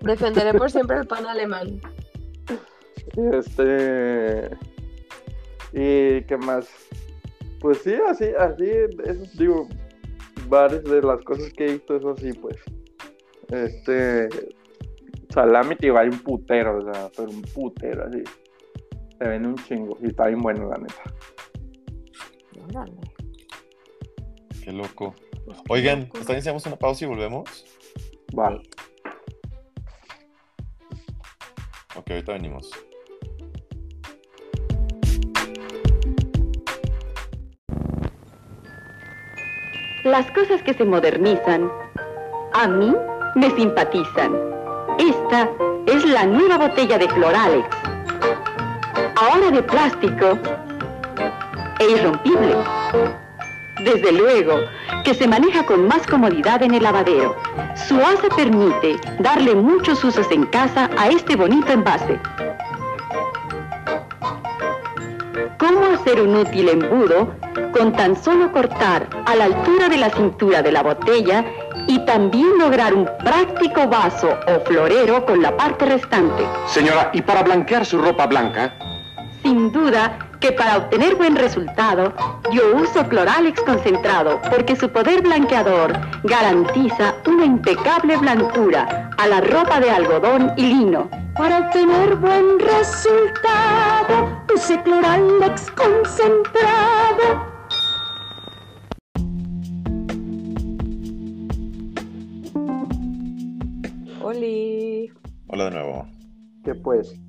Defenderé por siempre el pan alemán. Este. ¿Y qué más? Pues sí, así, así, eso, digo, varias de las cosas que he visto es así, pues. Este. Salami, tío, hay un putero, o sea, pero un putero, así. Se vende un chingo y está bien bueno, la neta. Órale. Qué loco. Oigan, ¿está bien si hacemos una pausa y volvemos? Va. Ok, ahorita venimos. Las cosas que se modernizan a mí me simpatizan. Esta es la nueva botella de Cloralex. Ahora de plástico e irrompible. Desde luego que se maneja con más comodidad en el lavadero. Su asa permite darle muchos usos en casa a este bonito envase. ¿Cómo hacer un útil embudo con tan solo cortar a la altura de la cintura de la botella y también lograr un práctico vaso o florero con la parte restante? Señora, ¿y para blanquear su ropa blanca? Sin duda que para obtener buen resultado, yo uso Cloralex concentrado porque su poder blanqueador garantiza una impecable blancura a la ropa de algodón y lino. Para obtener buen resultado, use Cloralex concentrado. Oli. Hola de nuevo. ¿Qué pues?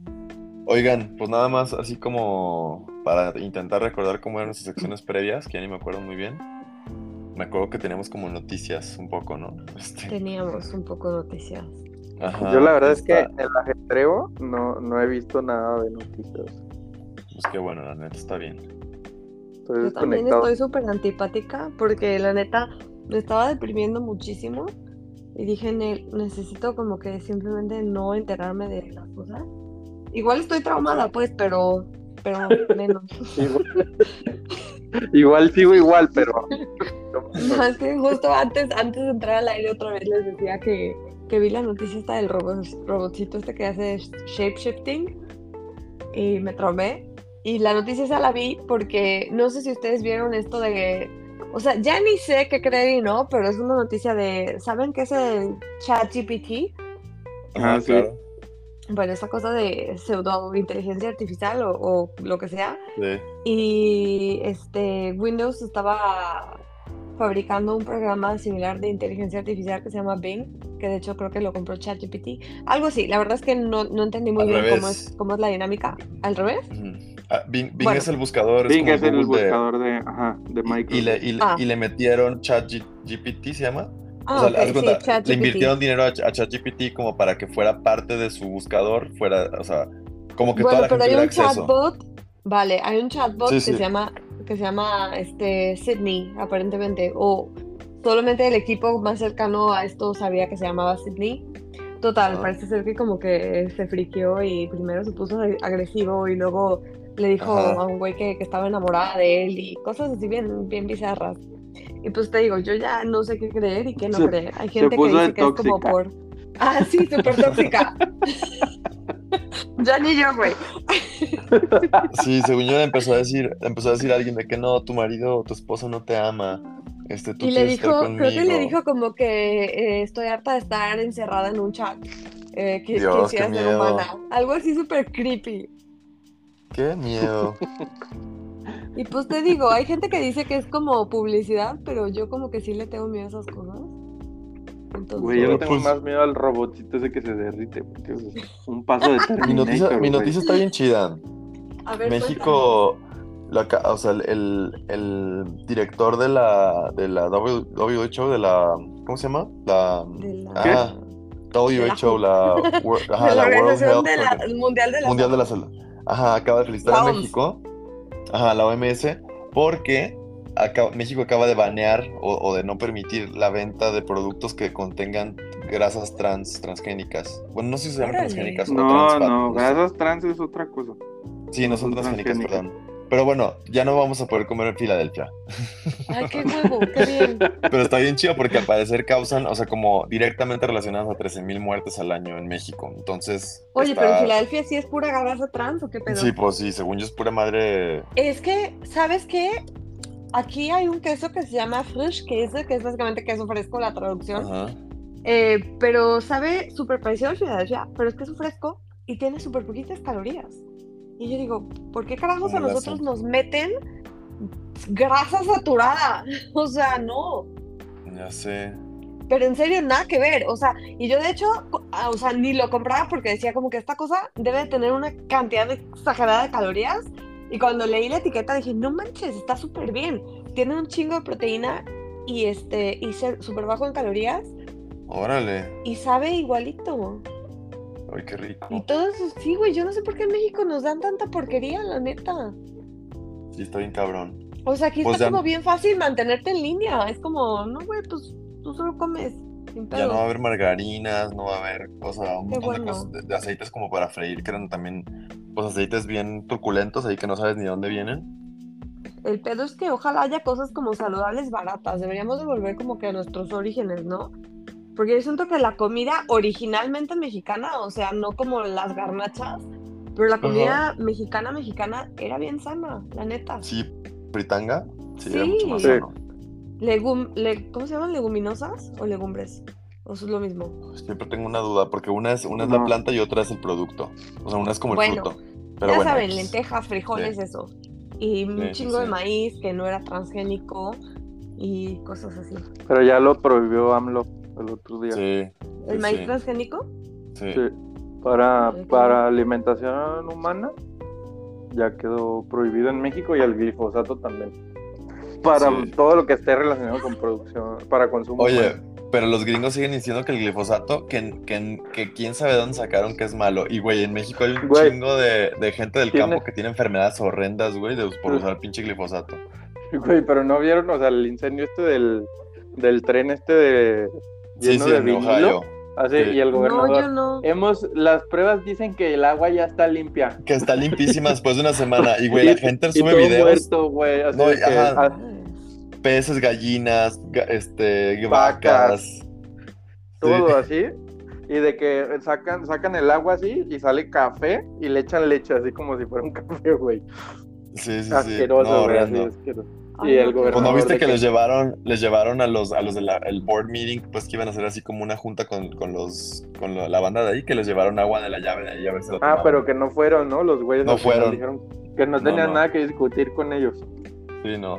Oigan, pues nada más así como para intentar recordar cómo eran nuestras secciones previas, que ya ni me acuerdo muy bien. Me acuerdo que teníamos como noticias un poco, ¿no? Este, Teníamos un poco de noticias. ajá, Yo la verdad es que en el ajetreo no, no he visto nada de noticias. Pues qué bueno, la neta está bien. Estoy Yo también estoy súper antipática porque la neta me estaba deprimiendo muchísimo y dije, "Ne- necesito como que simplemente no enterarme de las cosas. Igual estoy traumada, pues, pero, pero menos. Igual, igual sigo igual, pero. No, es que justo antes, antes de entrar al aire otra vez les decía que, que vi la noticia esta del robot, robotcito este que hace shapeshifting y me traumé. Y la noticia esa la vi porque no sé si ustedes vieron esto de O sea, ya ni sé qué creer y no, pero es una noticia de, ¿saben qué es el ChatGPT? Ajá, Ah, sí. claro. Bueno, esa cosa de pseudo inteligencia artificial o, o lo que sea. Sí. Y este Windows estaba fabricando un programa similar de inteligencia artificial que se llama Bing, que de hecho creo que lo compró ChatGPT. Algo así, la verdad es que no, no entendí muy Al bien cómo es, cómo es la dinámica. ¿Al revés? Ah, Bing, Bing Bueno. es el buscador. Bing como es el de- buscador de, ajá, de Microsoft. y, le, y, le- Ah. y le metieron ChatGPT, ¿se llama? Ah, o sea, ok, haz de sí, cuenta, le invirtieron dinero a, a ChatGPT como para que fuera parte de su buscador, fuera, o sea, como que Bueno, toda la pero gente hay un acceso. chatbot, vale, hay un chatbot Sí, que sí. se llama, que se llama este Sydney, aparentemente, o solamente el equipo más cercano a esto sabía que se llamaba Sydney. Total, Ah. parece ser que como que se friqueó y primero se puso ag- agresivo y luego le dijo Ajá. a un güey que, que estaba enamorada de él y cosas así bien, bien bizarras. Y pues te digo, yo ya no sé qué creer y qué no Se- creer. Hay gente que dice que es como por... Ah, sí, súper tóxica. ya ni yo, güey. Sí, según yo le empezó a decir, empezó a decir a alguien de que no, tu marido o tu esposo no te ama. Este, tú Y le dijo, creo que le dijo como que eh, estoy harta de estar encerrada en un chat. Eh, que Dios, quisiera qué ser miedo. humana. Algo así súper creepy. Qué miedo. Y pues te digo, hay gente que dice que es como publicidad, pero yo como que sí le tengo miedo a esas cosas. Entonces, Güey, yo le tengo pues- más miedo al robotito ese que se derrite, porque es un paso de Mi Terminator, noticia, mi noticia está bien chida. a ver, México, la o sea, el, el- director de la, de la W- WHO, de la, ¿cómo se llama? La, la- ah, WHO, la, la la World Organización Health de la- Organ- Mundial de la Mundial de la Salud. Ajá, acaba de felicitar La a OMS. México, ajá, la OMS, porque acaba- México acaba de banear o, o de no permitir la venta de productos que contengan grasas trans, transgénicas. Bueno, no sé si se llaman transgénicas o No, no, sé. grasas trans es otra cosa. Sí, no son son transgénicas, transgénicas. perdón. Pero bueno, ya no vamos a poder comer en Filadelfia. Ay, qué huevo, qué bien. Pero está bien chido porque al parecer causan, o sea, como directamente relacionadas a 13.000 muertes al año en México. Entonces. Oye, está- pero en Filadelfia sí es pura grasa trans o qué pedo. Sí, pues sí, según yo es pura madre. Es que, ¿sabes qué? Aquí hay un queso que se llama Frisch Käse, que es básicamente queso fresco, la traducción. Ajá. Eh, pero sabe súper parecido al Philadelphia, pero es queso fresco y tiene súper poquitas calorías. Y yo digo, ¿por qué carajos a ¿Cómo le nosotros nos meten grasa saturada? O sea, no. Ya sé. Pero en serio, nada que ver. O sea, y yo de hecho, ah, o sea, ni lo compraba porque decía como que esta cosa debe de tener una cantidad exagerada de calorías. Y cuando leí la etiqueta dije, no manches, está súper bien. Tiene un chingo de proteína y este, y súper bajo en calorías Órale. y sabe igualito. Ay, qué rico. Y todo eso, sí, güey, yo no sé por qué en México nos dan tanta porquería, la neta. Sí, está bien cabrón. O sea, aquí Pues está ya- como bien fácil mantenerte en línea. Es como, no, güey, pues tú solo comes. Sin Ya no va a haber margarinas, no va a haber, o sea, un Qué montón de bueno. cosas, de, de aceites como para freír, que eran también, pues aceites bien truculentos ahí que no sabes ni de dónde vienen. El pedo es que ojalá haya cosas como saludables baratas. Deberíamos de volver como que a nuestros orígenes, ¿no? Porque yo siento que la comida originalmente mexicana, o sea, no como las garnachas, pero la comida mexicana mexicana era bien sana, la neta. Sí, fritanga, sí, era Sí. mucho más sano. Legum, le- ¿Cómo se llaman? ¿Leguminosas o legumbres? ¿O eso es lo mismo? Siempre tengo una duda, porque una es, una es la planta y otra es el producto. O sea, una es como el fruto. Pero ya bueno, saben, X. lentejas, frijoles, Sí. eso. Y un Sí, chingo de maíz que no era transgénico y cosas así. Pero ya lo prohibió AMLO el otro día. Sí, ¿El sí, maíz sí, transgénico? sí. Sí. Para, para alimentación humana ya quedó prohibido en México y el glifosato también. Para Sí. todo lo que esté relacionado con producción, para consumo. Oye, humano. pero los gringos siguen diciendo que el glifosato, que, que, que quién sabe dónde sacaron que es malo. Y, güey, en México hay un Güey. chingo de, de gente del Tiene- campo que tiene enfermedades horrendas, güey, de- por usar el pinche glifosato. Güey, pero no vieron, o sea, el incendio este del, del tren este de lleno sí, de en vinilo. Ohio. Así, Sí. y el No, gobernador. yo no. Hemos, las pruebas dicen que el agua ya está limpia. Que está limpísima después de una semana. Y, güey, la gente y sube todo videos, muerto, güey. así No, de que, ajá. ah, peces, gallinas, ga- este, Vacas. vacas. todo Sí. así. Y de que sacan, sacan el agua así y sale café y le echan leche así como si fuera un café, güey. Sí, sí, sí. Asqueroso, No, güey. así asqueroso. Y el qué Pues viste que que- les llevaron, les llevaron a los, a los del el board meeting, pues que iban a hacer así como una junta con, con los, con la, la banda de ahí, que les llevaron agua de la llave de ahí a ver si lo Ah, pero que no fueron, ¿no? Los güeyes No fueron. dijeron que no tenían no. nada que discutir con ellos. Sí, no.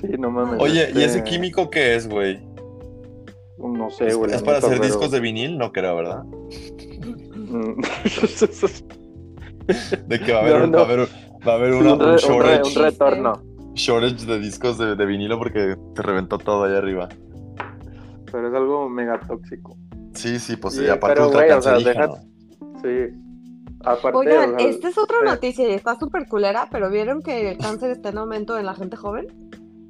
Sí, no mames. Oye, ¿y este, ese químico qué es, güey? No sé, ¿Es, güey. es para hacer pero- discos de vinil? No creo, ¿verdad? De que va a haber, No, un- no. Va a haber, va a haber una- un, re- un un re- shortage, un retorno. Shortage de discos de, de vinilo porque te reventó todo allá arriba. Pero es algo mega tóxico. Sí, sí, pues Sí, sí, aparte pero, ultra güey, o sea, cancerígeno. Sí. Aparte, Oigan, o sea, esta es otra eh, noticia y está súper culera, pero ¿vieron que el cáncer está en aumento en la gente joven?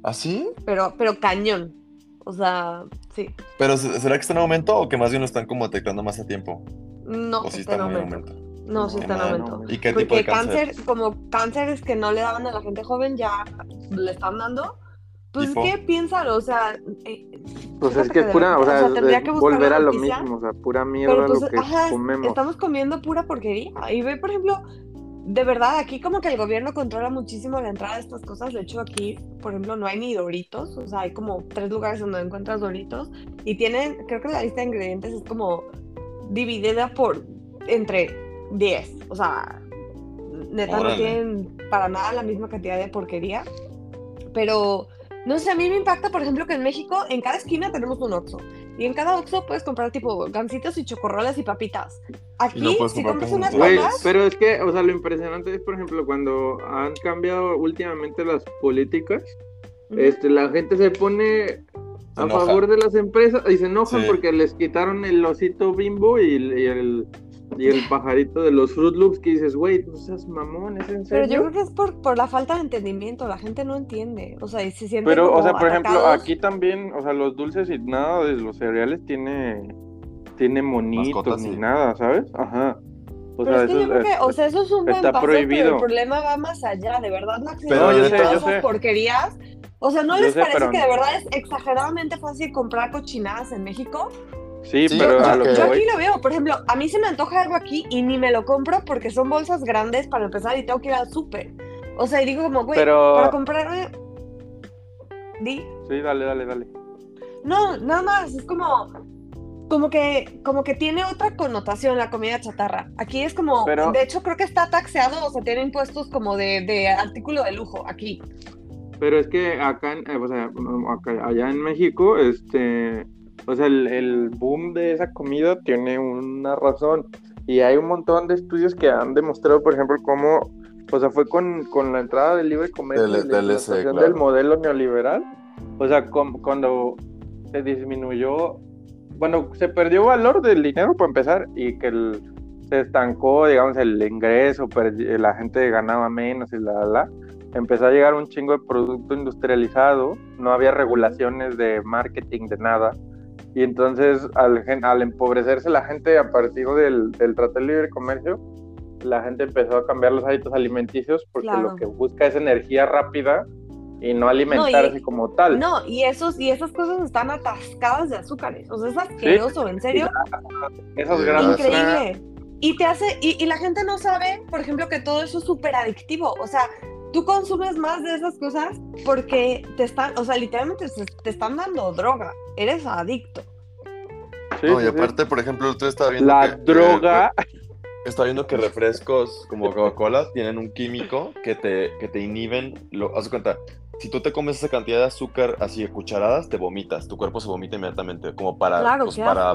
¿Ah, sí? Pero, pero cañón. O sea, sí. ¿Pero se- será que está en aumento o que más bien lo están como detectando más a tiempo? No, ¿O sí está en está muy en aumento. aumento? No, sí Qué está en aumento. ¿Y qué tipo Porque de cáncer? cáncer, como cánceres que no le daban a la gente joven, ya le están dando. Pues ¿Tipo? que piénsalo, o sea, eh, Pues es que es pura, o sea, es- tendría es que buscar volver a lo noticia, mismo, o sea, pura mierda Pero pues, lo que ajá, comemos. estamos comiendo pura porquería. Y ve, por ejemplo, de verdad, aquí como que el gobierno controla muchísimo la entrada de estas cosas. De hecho, aquí, por ejemplo, no hay ni doritos. O sea, hay como tres lugares donde encuentras doritos. Y tienen, creo que la lista de ingredientes es como dividida por entre 10. O sea, neta, no tienen para nada la misma cantidad de porquería. Pero, no sé, a mí me impacta, por ejemplo, que en México, en cada esquina tenemos un Oxxo. Y en cada Oxxo puedes comprar tipo gancitos y chocorroles y papitas. Aquí, no si compras unas papas, pero es que, o sea, lo impresionante es, por ejemplo, cuando han cambiado últimamente las políticas, este, la gente se pone Se a favor de las empresas y se enojan Sí. porque les quitaron el osito bimbo y el, y el pajarito de los Fruit Loops que dices, güey, no seas mamón, ¿es en pero serio? yo creo que es por, por la falta de entendimiento, la gente no entiende, o sea, y se siente Pero, o sea, por ejemplo, aquí también, o sea, los dulces y nada de los cereales tiene, tiene monitos Mascotas, ni sí. nada, ¿sabes? Ajá. O Pero sea, es que eso yo creo que, es- o sea, eso es un buen está paso, pero prohibido. el problema va más allá, de verdad, no Pero yo sé, todas yo esas sé. porquerías. O sea, ¿no Yo les sé, parece pero- que de verdad es exageradamente fácil comprar cochinadas en México? Sí, Sí, pero a lo que- que Yo voy- aquí lo veo, por ejemplo, a mí se me antoja algo aquí y ni me lo compro porque son bolsas grandes para empezar y tengo que ir al súper. O sea, y digo como, güey, Pero- para comprarme... Di, Sí, dale, dale, dale. no, nada más, es como... Como que, como que tiene otra connotación la comida chatarra. Aquí es como, Pero- de hecho creo que está taxeado, o sea, tiene impuestos como de, de artículo de lujo aquí. Pero es que acá, eh, o sea, acá- allá en México, este, o sea, el, el boom de esa comida tiene una razón. Y hay un montón de estudios que han demostrado, por ejemplo, cómo, o sea, fue con, con la entrada del libre comercio Del- y la claro. del modelo neoliberal. O sea, com- cuando se disminuyó, bueno, se perdió valor del dinero para empezar y que el- se estancó, digamos, el ingreso, la gente ganaba menos y la, la, la empezó a llegar un chingo de producto industrializado, no había regulaciones de marketing, de nada. Y entonces, al, al empobrecerse la gente a partir del, del Tratado de Libre Comercio, la gente empezó a cambiar los hábitos alimenticios porque Claro. lo que busca es energía rápida y no alimentarse y- como tal. No, y esos, y esas cosas están atascadas de azúcares. O sea, es asqueroso, en serio. Esas Sí, grasas. Increíble. Y te hace, y, y la gente no sabe, por ejemplo, que todo eso es súper adictivo. O sea, tú consumes más de esas cosas porque te están, o sea, literalmente te están dando droga. Eres adicto. Sí, No, y sí. aparte, por ejemplo, tú estaba viendo La que- droga. que- estaba viendo que refrescos como Coca-Cola tienen un químico que te, que te inhiben. Lo, haz cuenta, si tú te comes esa cantidad de azúcar así de cucharadas, te vomitas. Tu cuerpo se vomita inmediatamente, como para. claro, pues, para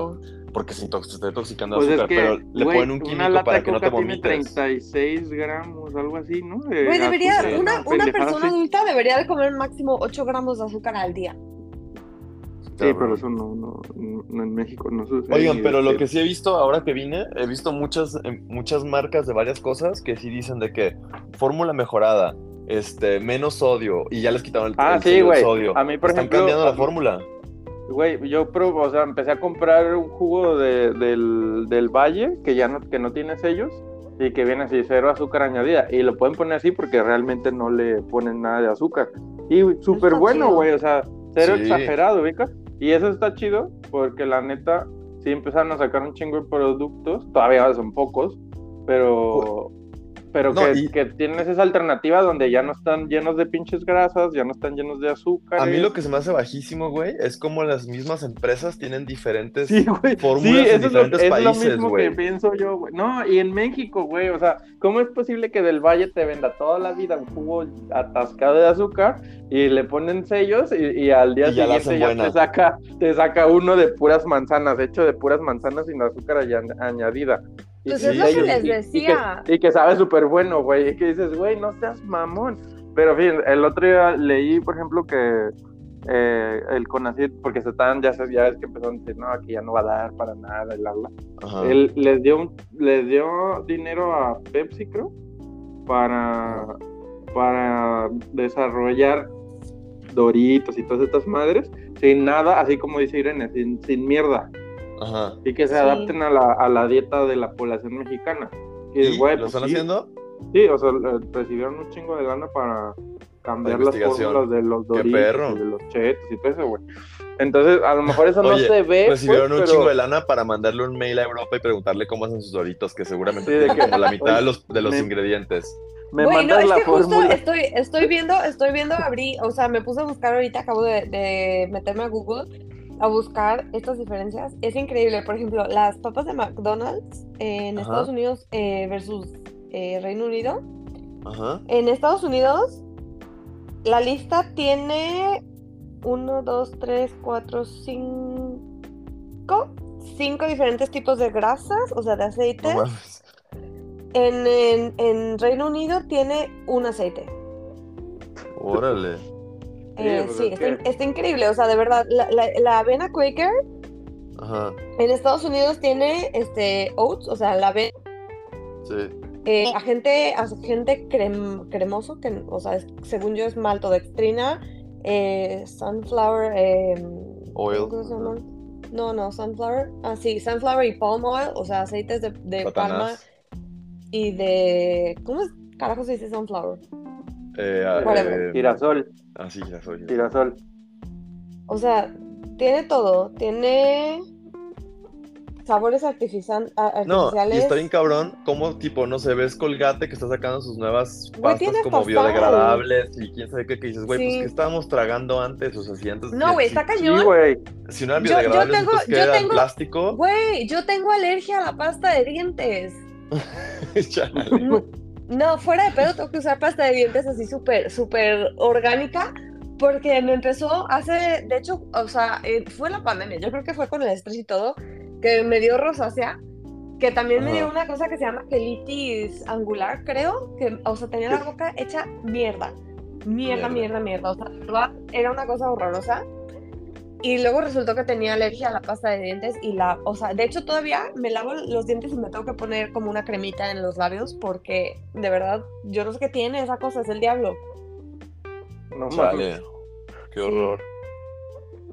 porque se, intox- se está intoxicando de Pues es azúcar. que, pero le ponen un químico para que no te coca tiene vomites. 36 gramos, algo así, ¿no? De Güey, debería, azúcar, una, persona así. adulta debería de comer máximo 8 gramos de azúcar al día. Sí, pero eso no, no, no en México no sucede. Oigan, pero lo que- que sí he visto ahora que vine, he visto muchas, eh, muchas marcas de varias cosas que sí dicen de que fórmula mejorada, este, menos sodio, y ya les quitaron el, Ah, el sí, sodio- güey. sodio. A mí, por Están ejemplo, cambiando la mí- fórmula. Güey, yo probo, o sea, empecé a comprar un jugo de, del, del Valle que ya no, que no tiene sellos y que viene así, cero azúcar añadida. Y lo pueden poner así porque realmente no le ponen nada de azúcar. Y súper bueno, chido. güey, o sea, cero Sí. exagerado, ¿ubicas? Y eso está chido porque la neta, sí empezaron a sacar un chingo de productos, todavía son pocos, pero pero No, que, y- que tienes esa alternativa donde ya no están llenos de pinches grasas, ya no están llenos de azúcar. A mí lo que se me hace bajísimo, güey, es como las mismas empresas tienen diferentes Sí, fórmulas Sí, en eso es lo, diferentes es lo países, mismo güey. que pienso yo, güey. No, y en México, güey, o sea, ¿cómo es posible que del Valle te venda toda la vida un jugo atascado de azúcar y le ponen sellos y, y al día Y ya la siguiente ya buena. te saca, te saca uno de puras manzanas, hecho de puras manzanas sin azúcar aña- añadida? Y Pues sin es lo que les y- y que- decía. Y que, sabe súper bueno, güey, y que dices, güey, no seas mamón. Pero, fin, el otro día leí, por ejemplo, que eh, el CONACYT, porque se estaban, ya, se- ya ves que empezaron a decir, no, aquí ya no va a dar para nada, y bla, bla. Ajá. Él les dio, un- les dio dinero a Pepsi, creo, para, para desarrollar Doritos y todas estas madres, sin nada, así como dice Irene, sin, sin mierda, Ajá. y que se Sí. adapten a la, a la dieta de la población mexicana. Y, ¿Y güey, lo pues están sí, haciendo? Sí, o sea, recibieron un chingo de lana para cambiar las investigación. fórmulas de los Doritos de los chetos y todo eso, güey. Entonces, a lo mejor eso no Oye, se ve, pues, Recibieron un pero- chingo de lana para mandarle un mail a Europa y preguntarle cómo hacen sus doritos, que seguramente Sí, de que- como la mitad de los, de los me- ingredientes. me Güey, no, es la que justo fórmula. estoy, estoy viendo, estoy viendo abrir, o sea, me puse a buscar ahorita, acabo de, de meterme a Google a buscar estas diferencias. Es increíble, por ejemplo, las papas de McDonald's en Ajá. Estados Unidos eh, versus eh, Reino Unido. Ajá. En Estados Unidos, la lista tiene 1, 2, 3, 4, 5, 5 diferentes tipos de grasas, o sea, de No mames. En, en- en Reino Unido tiene un aceite. Órale. Eh, sí, es está, increíble. O sea, de verdad, la, la- la avena Quaker Ajá. en Estados Unidos tiene este oats, o sea, la avena, Sí. eh, agente, agente crem- cremoso, que, o sea, es- según yo es maltodextrina, eh, sunflower, eh, Oil. No, no, sunflower, ah, sí, sunflower y palm oil, o sea, aceites de, de palma y de, ¿cómo es, carajo se dice sunflower? Eh, ah, eh, Girasol, Ah, sí, girasol. girasol. O sea, tiene todo. Tiene sabores artificial- a- No, y artificiales. está bien cabrón, como tipo, no sé, ves Colgate que está sacando sus nuevas pastas como biodegradables y quién sabe qué, que dices, güey, Sí. pues ¿qué estábamos tragando antes? O sea, si antes... No, güey, está Sí, cañón. güey. Si no eran Yo- yo biodegradables, tengo- entonces, ¿qué yo era? tengo- ¿Plástico? Güey, yo tengo alergia a la pasta de dientes. Chale. No, fuera de pedo, tengo que usar pasta de dientes así súper, súper orgánica. Porque me empezó hace, de hecho, o sea, eh, fue la pandemia, yo creo que fue con el estrés y todo, que me dio rosácea, que también me dio una cosa que se llama gelitis angular, creo, que, o sea, tenía la boca hecha mierda, mierda, Mierda. mierda, mierda, o sea, era una cosa horrorosa. Y luego resultó que tenía alergia a la pasta de dientes y la, o sea, de hecho todavía me lavo los dientes y me tengo que poner como una cremita en los labios porque de verdad, yo no sé qué tiene esa cosa, es el diablo. No mames. Chale. Qué horror.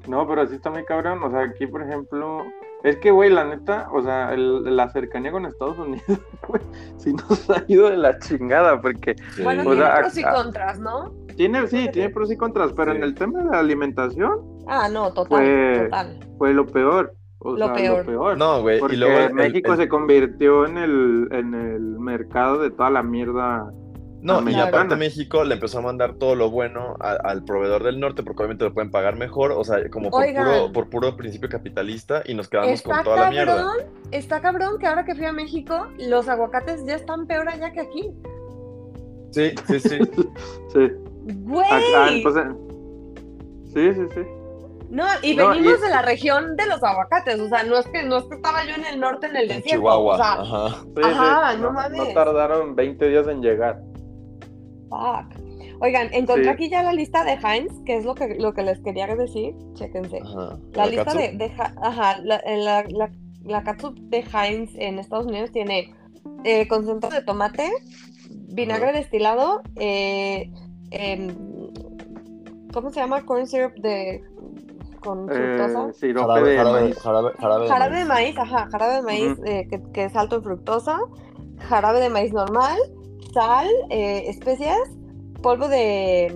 No, pero sí está muy cabrón. O sea, aquí, por ejemplo, es que, güey, la neta, o sea, el- la cercanía con Estados Unidos, güey, sí nos ha ido de la chingada, porque Sí. Bueno, O tiene sea, pros y contras, ¿no? tiene, sí, tiene pros y contras, pero Sí. en el tema de la alimentación Ah, no, total, Fue- total. fue lo peor. O Lo sea, peor. lo peor. No, güey, Porque y luego el- México el- se convirtió en el, en el mercado de toda la mierda. No, y americana. aparte México le empezó a mandar todo lo bueno a- al proveedor del norte porque obviamente lo pueden pagar mejor, o sea, como por Oigan. puro, por puro principio capitalista y nos quedamos con toda la mierda. cabrón, está cabrón que ahora que fui a México, los aguacates ya están peor allá que aquí. Sí, sí, sí. Sí. ¡Güey! Ah, pues, sí, sí, sí. No, y No, venimos y- de la región de los aguacates, o sea, no es que no es que estaba yo en el norte en el desierto, Chihuahua. o sea, Ajá. Sí, Ajá, sí, no No mames. tardaron 20 días en llegar. Fuck. Oigan, encontré Sí. aquí ya la lista de Heinz, que es lo que, lo que les quería decir, chéquense. Ajá. La ¿La lista de, de ajá, la, la, la, la catsup de Heinz en Estados Unidos tiene eh, concentrado de tomate, vinagre Ajá. destilado, eh, em, ¿cómo se llama? Corn syrup de con fructosa. Eh, sirope Jarabe, de jarabe, maíz. jarabe, jarabe de Jarabe de maíz. maíz, ajá, jarabe de maíz Ujú. eh, que, que es alto en fructosa, jarabe de maíz normal, sal, eh, especias, polvo de,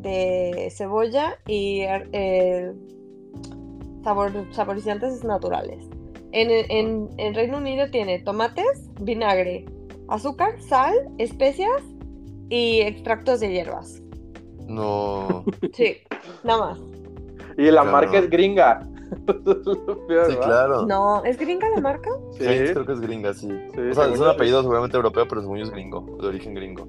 de cebolla y eh, sabor, saborizantes naturales. En, en, en Reino Unido tiene tomates, vinagre, azúcar, sal, especias y extractos de hierbas. No. Sí, nada más. Y la Claro. marca es gringa. Eso es lo peor, Sí, ¿verdad? claro. No, ¿es gringa la marca? Sí. Creo que es gringa, sí. Sí, o sea, es un apellido seguramente europeo, pero según yo es gringo, de origen gringo.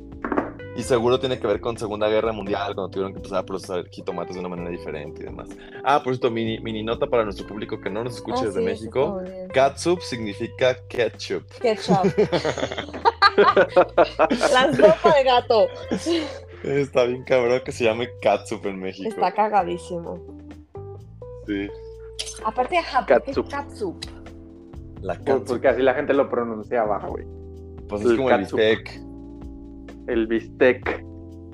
Y seguro tiene que ver con Segunda Guerra Mundial, cuando tuvieron que empezar a procesar jitomates de una manera diferente y demás. Ah, por cierto, mini, mini nota para nuestro público que no nos escuche Ah, desde sí, México. Catsup significa ketchup. Ketchup. la sopa de gato. Está bien cabrón que se llame catsup en México. Está cagadísimo. Sí. Aparte, ajá, ¿por qué Catsup. catsup? La Pues catsup. porque así la gente lo pronunciaba, güey. Pues es el como el bistec. El bistec.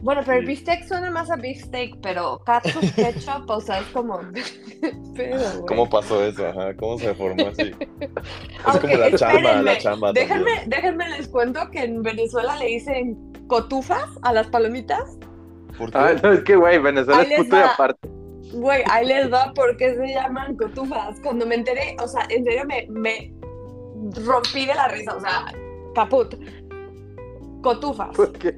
Bueno, pero el bistec suena más a beefsteak, pero catsup, ketchup, o sea, es como... pero. ¿Cómo pasó eso? Ajá, ¿cómo se formó así? Es como la chamba, la chamba Déjenme, también. déjenme les cuento que en Venezuela le dicen cotufas a las palomitas. ¿Por qué? Ah, no, es que, güey, Venezuela Ahí es puto y aparte. Güey, ahí les va por qué se llaman cotufas. Cuando me enteré, o sea, en serio me, me rompí de la risa, o sea, caput. Cotufas. ¿Por qué?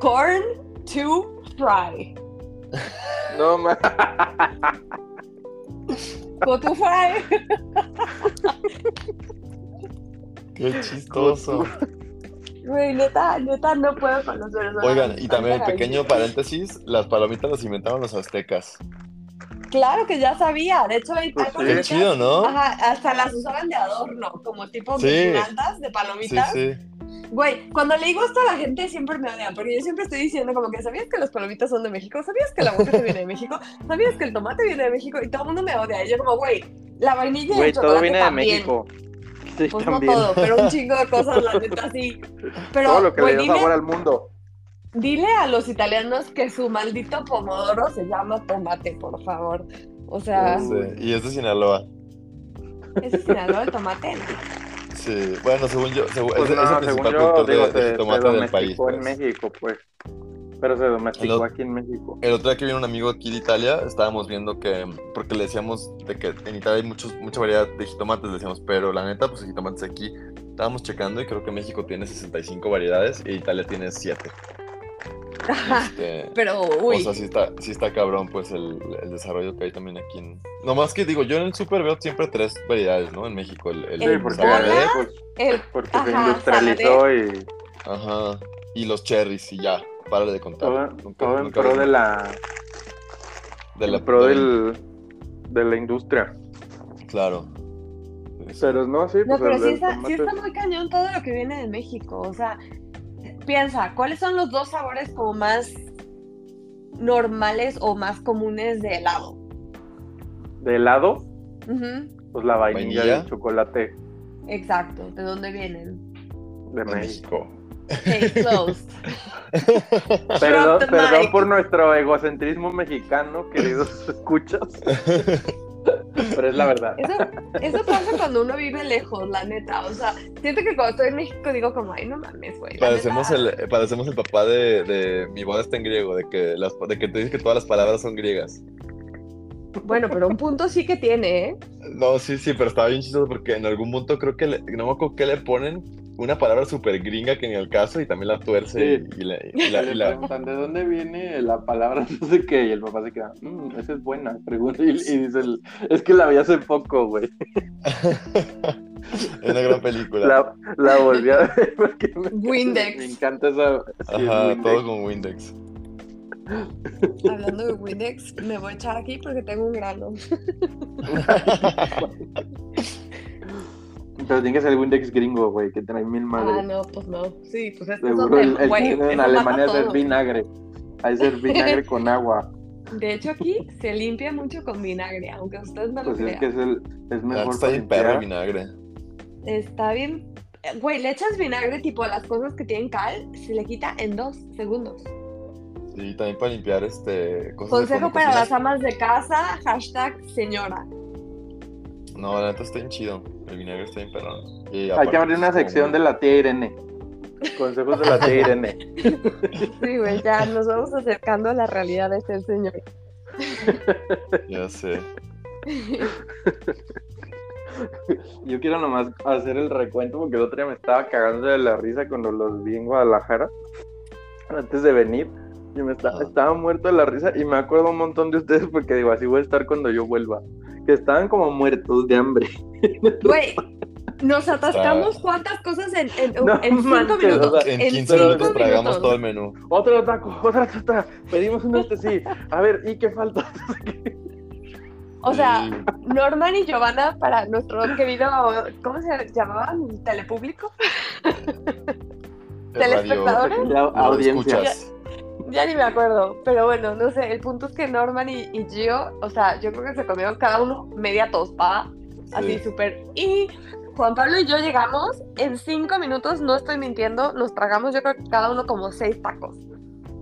Corn to fry. No, ma. Cotufry. Qué chistoso. Güey, neta, neta, no puedo con los venezolanos. Oigan, y también pequeño paréntesis, las palomitas las inventaron los aztecas. Claro que ya sabía. De hecho, hay, Pues sí. Chido, ¿no? Ajá, hasta las usaban de adorno, como tipo Sí. guirnaldas de palomitas. sí. Güey, cuando le digo esto a la gente siempre me odia, porque yo siempre estoy diciendo como que ¿sabías que las palomitas son de México? ¿Sabías que la aguacate viene de México? ¿Sabías que el tomate viene de México? Y todo el mundo me odia. Y yo como, güey, la vainilla y Güey, el chocolate todo viene de también. México. Sí, Pues también. no todo, pero un chingo de cosas, la neta, sí. Pero, todo lo que güey, le dio dile, sabor al mundo. Dile a los italianos que su maldito pomodoro se llama tomate, por favor. O sea, Sí, Y es de Sinaloa. ¿ese es Sinaloa el tomate? Sí, bueno, según yo, según, Pues es, el principal yo, productor digo, de, se, de se jitomate del país. domesticó en pues. México, pues. Pero se domesticó El aquí en México. El otro día que vino un amigo aquí de Italia, estábamos viendo que, porque le decíamos de que en Italia hay muchos, mucha variedad de jitomates, le decíamos, pero la neta, pues el jitomate aquí, estábamos checando y creo que México tiene 65 variedades y Italia tiene 7. Este, Pero, uy, O sea, sí está, sí está cabrón, pues, el, el desarrollo que hay también aquí en... No más que digo, yo en el súper veo siempre tres variedades, ¿no? En México, el... el, El porque, pues, el porque se industrializó y Ajá, y los cherries y ya, párale de contar. todo, Nunca- todo en nunca pro de la, de la- en pro del, de la industria. Claro. Sí, sí. Pero no, sí, No, pues pero el, sí está, sí está muy cañón todo lo que viene de México. O sea, piensa, ¿cuáles son los dos sabores como más normales o más comunes de helado? de helado, pues la vainilla, Vainilla. y el chocolate Exacto, ¿de dónde vienen? de México. Closed. Perdón, perdón por nuestro egocentrismo mexicano, queridos escuchas. Pero es la verdad. Eso, eso pasa cuando uno vive lejos, la neta. O sea, siento que cuando estoy en México digo como, ay, no mames, güey. neta". el, parecemos el papá de, de mi boda está en griego, de que, las, de que te dice que todas las palabras son griegas. Bueno, pero un punto sí que tiene, ¿eh? No, sí, sí, pero estaba bien chistoso porque en algún punto creo que, le- no me acuerdo qué le ponen, una palabra súper gringa que ni al caso y también la tuerce Sí. y, y la, y la- Le y la- preguntan de dónde viene la palabra no sé qué, y el papá se queda, "Mm, esa es buena, pregunta, y, y dice, el- es que la vi hace poco, güey. es una gran película. La, la volví a ver porque me, Windex. me encanta esa. sí, Ajá, Windex. todo con Windex. Hablando de Windex, me voy a echar aquí porque tengo un grano. Pero tiene que ser el Windex gringo, güey, que trae mil madres. Ah, no, pues no. Sí, pues estos Seguro son el, de, el güey, que tiene en Alemania es el vinagre. Hay ser vinagre con agua. De hecho, aquí se limpia mucho con vinagre, aunque usted no lo Pues es crea. que es el es mejor está bien perro el vinagre. Está bien. Güey, le echas vinagre tipo a las cosas que tienen cal, se le quita en dos segundos. Sí, también para limpiar este cosas Consejo para cocinas. las amas de casa, hashtag señora. No, la neta está bien chido. El vinagre está bien perrón. Y Hay que abrir una como sección de la tía Irene. Consejos de la tía Irene. Sí, güey, ya nos vamos acercando a la realidad de ser señor. Ya sé. Yo quiero nomás hacer el recuento porque el otro día me estaba cagando de la risa cuando los vi en Guadalajara. Antes de venir. Yo me estaba, Ajá. estaba muerto de la risa y me acuerdo un montón de ustedes porque digo, así voy a estar cuando yo vuelva. Que estaban como muertos de hambre. Güey, nos atascamos cuántas cosas en, en, No en cinco manches, minutos. o sea, En en 15 cinco minutos tragamos todo el menú. Otro taco, otra tota. Pedimos un este sí. A ver, ¿y qué falta? O sea, Sí. Norman y Giovanna para nuestro querido, ¿cómo se llamaban? ¿Telepúblico? ¿Telespectadores? Radio- La audiencia. escuchas. Ya ni me acuerdo, pero bueno, no sé, el punto es que Norman y, y Gio, o sea, yo creo que se comieron cada uno media tostada, así Sí. súper. Y Juan Pablo y yo llegamos, en cinco minutos, no estoy mintiendo, nos tragamos yo creo que cada uno como seis tacos.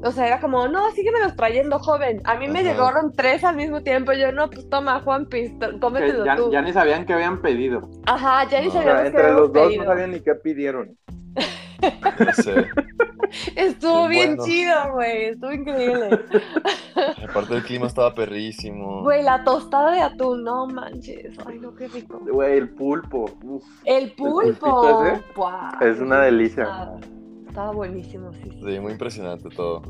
O sea, era como, no, sígueme los trayendo, joven. A mí me llegaron tres al mismo tiempo. Yo, no, pues toma, Juan Pis, Que cómetelo ya, tú. ya ni sabían que habían pedido. Ajá, ya ni No. O sea, sabíamos que entre los dos pedido. no sabían ni qué pidieron. Sé. Estuvo Qué bien bueno. chido, güey. Estuvo increíble. Aparte el clima estaba perrísimo. Güey, la tostada de atún, no manches. Ay, no, qué rico. Güey, el pulpo. uf. El pulpo. ese es una delicia. Estaba, estaba buenísimo, sí. sí. Sí, muy impresionante todo.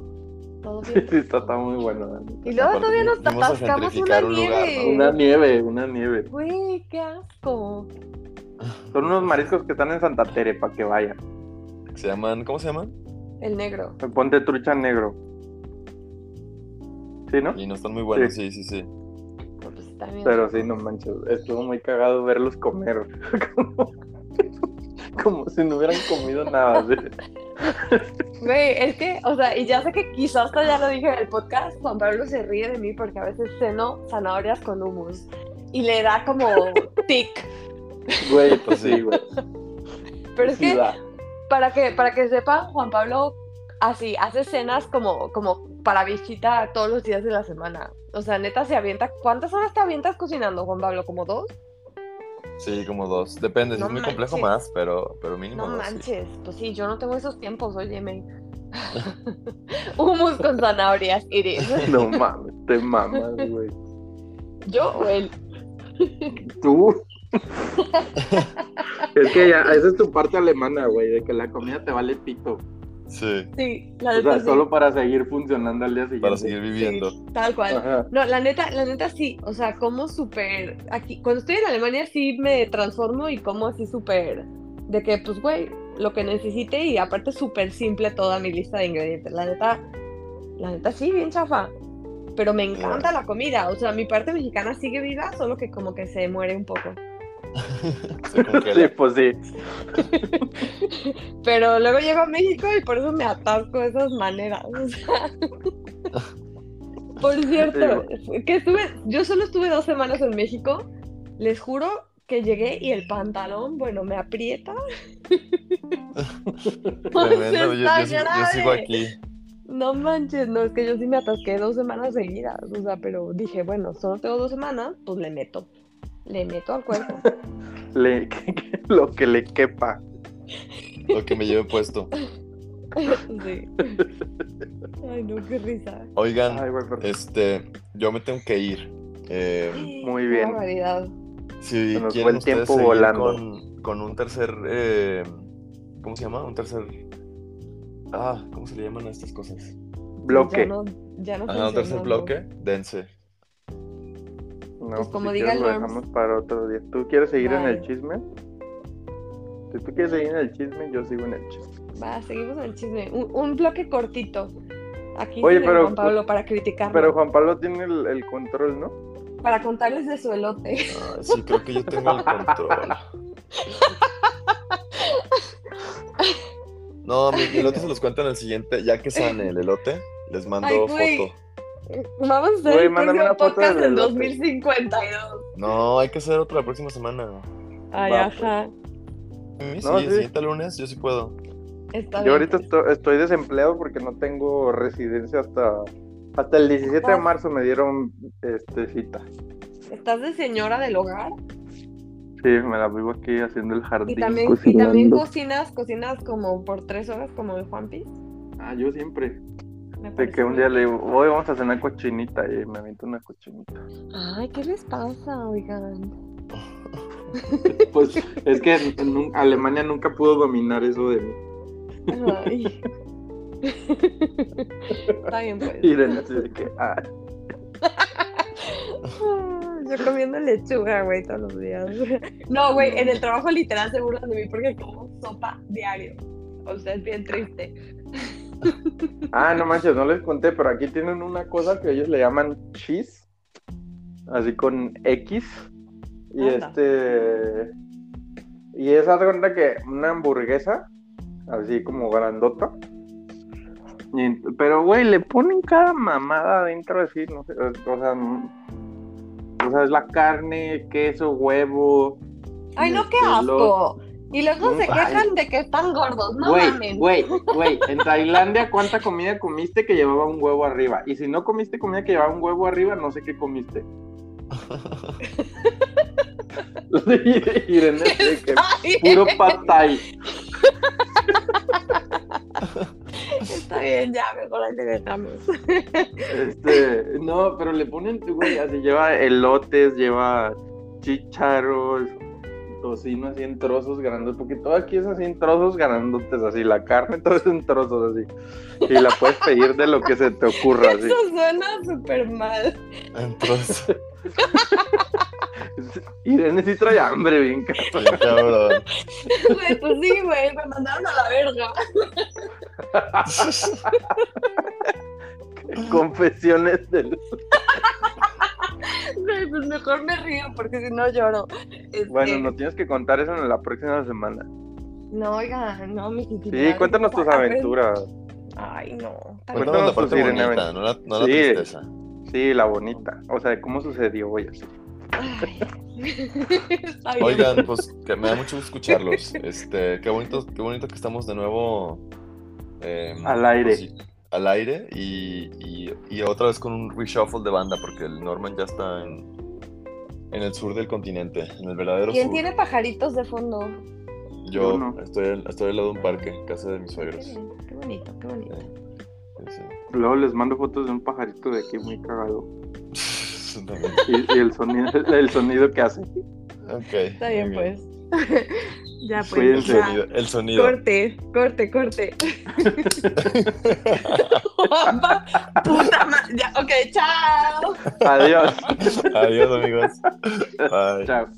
Todo Sí, bien. sí, está, está muy bueno. Y luego Aparte, todavía nos atascamos una gentrificar un lugar, nieve. Una nieve, una nieve. Güey, qué asco. Son unos mariscos que están en Santa Tere para que vayan. Se llaman, ¿cómo se llaman? El negro. Ponte trucha negro. ¿Sí, no? Y no están muy buenos, sí, sí, sí. Pues está bien. Pero sí, no manches. Estuvo muy cagado verlos comer. como, como si no hubieran comido nada. ¿sí? Güey, es que, o sea, y ya sé que quizás hasta ya lo dije en el podcast, Juan Pablo se ríe de mí porque a veces ceno zanahorias con hummus y le da como tic. Güey, pues sí, güey. Pero es Sí que, para que, para que sepan, Juan Pablo así hace cenas como, como para visita todos los días de la semana. O sea, neta se avienta. ¿Cuántas horas te avientas cocinando, Juan Pablo? ¿Como dos? Sí, como dos. Depende, si No es muy complejo más, pero, pero mínimo No dos. sí. manches. Pues sí, yo no tengo esos tiempos, óyeme. Hummus con zanahorias, Iris. No mames, te mamas, güey. Yo o él. Tú. Es que ya, esa es tu parte alemana, güey, de que la comida te vale pito. Sí, Sí, la O neta sea, sí. solo para seguir funcionando al día siguiente. para seguir viviendo. Sí, tal cual. Ajá. No, la neta, la neta sí, o sea, como súper, aquí, cuando estoy en Alemania sí me transformo y como así súper, de que pues güey, lo que necesite y aparte súper simple toda mi lista de ingredientes, la neta, la neta sí, bien chafa, pero me encanta la comida, o sea, mi parte mexicana sigue viva, solo que como que se muere un poco, Se. Sí, pues sí. pero luego llego a México y por eso me atasco de esas maneras, o sea. Por cierto, que estuve, yo solo estuve dos semanas en México. Les juro que llegué y el pantalón, bueno, me aprieta. Tremendo, yo, yo yo grave. sigo aquí. No manches, no, es que yo sí me atasqué dos semanas seguidas. O sea, pero dije, bueno, solo tengo dos semanas, pues le meto. Le meto al cuerpo. Le- que- que- lo que le quepa. Lo que me lleve puesto. Sí. Ay, no, qué risa. Oigan, Ay, güey, pero- este, yo me tengo que ir. Eh, Muy bien. si Se nos fue quieren el tiempo volando. Con, con un tercer, eh, ¿cómo se llama? Un tercer, ah, ¿cómo se le llaman a estas cosas? Bloque. Ya no, ya no Ajá, un tercer bloque, dense. No, Pues como si diga quieres, lo dejamos para otro día. ¿Tú quieres seguir en el chisme? Si tú quieres seguir en el chisme, yo sigo en el chisme. Va, seguimos en el chisme. Un, un bloque cortito. Aquí Oye, pero- Juan Pablo para criticarlo. Pero Juan Pablo tiene el, el control, ¿no? Para contarles de su elote. Ay, sí, creo que yo tengo el control. No, mi, mi elote se los cuento en el siguiente. Ya que sane el elote, les mando Ay, güey. foto. Vamos a hacer Güey, el próximo una foto podcast en elote. 2052. No, hay que hacer otro la próxima semana. Ay, Va, ajá. Sí, No, el sí. siguiente lunes yo sí puedo. Está Yo bien. ahorita estoy, estoy desempleado porque no tengo residencia hasta hasta el 17 de Ah. marzo me dieron este cita. ¿Estás de señora del hogar? Sí, me la vivo aquí haciendo el jardín. Y también, y cocinando. también cocinas, cocinas como por tres horas como el Juan Piz. Ah, yo siempre. Me De que un día bien. le digo, hoy vamos a cenar cochinita y me aviento una cochinita. Ay, ¿qué les pasa, oigan? Pues es que en- en Alemania nunca pudo dominar eso de mí. Ay. Está bien, pues. Irene así de que, ah, Ah, Yo comiendo lechuga, güey, todos los días. No, güey, en el trabajo literal se burlan de mí porque como sopa diario. O sea, es bien triste. Ah, no manches, no les conté, pero aquí tienen una cosa que ellos le llaman cheese, así con X. Y Anda. este. Y es, haz cuenta que una hamburguesa, así como grandota. Y- pero, güey, le ponen cada mamada adentro, así, no sé, o sea, o sea, es la carne, queso, huevo. Ay, no, qué este, lo- asco. Y luego se Ay. quejan de que están gordos. No Güey, mamen. güey, güey, en Tailandia, ¿cuánta comida comiste que llevaba un huevo arriba? Y si no comiste comida que llevaba un huevo arriba, no sé qué comiste. Irene, que puro pad thai. Está bien, ya, mejor ahí le dejamos. Este, no, pero le ponen, güey, así lleva elotes, lleva chícharos, tocino así en trozos grandes, porque todo aquí es así en trozos grandotes, así, la carne todo es en trozos así. Y la puedes pedir de lo que se te ocurra, así. Eso suena súper mal. Entonces, Irene sí trae hambre, bien cabrón. bien cabrón. Güey, pues sí, güey, me mandaron a la verga. Confesiones del. Güey, pues mejor me río porque si no lloro. Este, Bueno, nos tienes que contar eso en la próxima semana. No, oiga, no, mi Sí, cuéntanos tus aventuras. Ay, no. Cuéntanos la parte bonita, no la, no la Sí. tristeza. Sí, la bonita. O sea, cómo sucedió, güey, así. Oigan, pues que me da mucho gusto escucharlos. Este, qué bonito, qué bonito que estamos de nuevo eh, Al aire. pues, sí, al aire y, y- y otra vez con un reshuffle de banda porque el Norman ya está en, en el sur del continente, en el verdadero ¿Quién sur. tiene pajaritos de fondo? Yo Yo no. estoy, estoy al lado de un parque, casa de mis Qué, suegros. qué bonito, qué bonito. Sí, sí. Luego les mando fotos de un pajarito de aquí muy cagado. Y, y el sonido, el sonido que hace. Ok, Está bien, pues. ya, pues. El sonido, el sonido. Corte, corte, corte. Puta madre. Ya, ok, chao. Adiós. Adiós, amigos. Bye. Chao.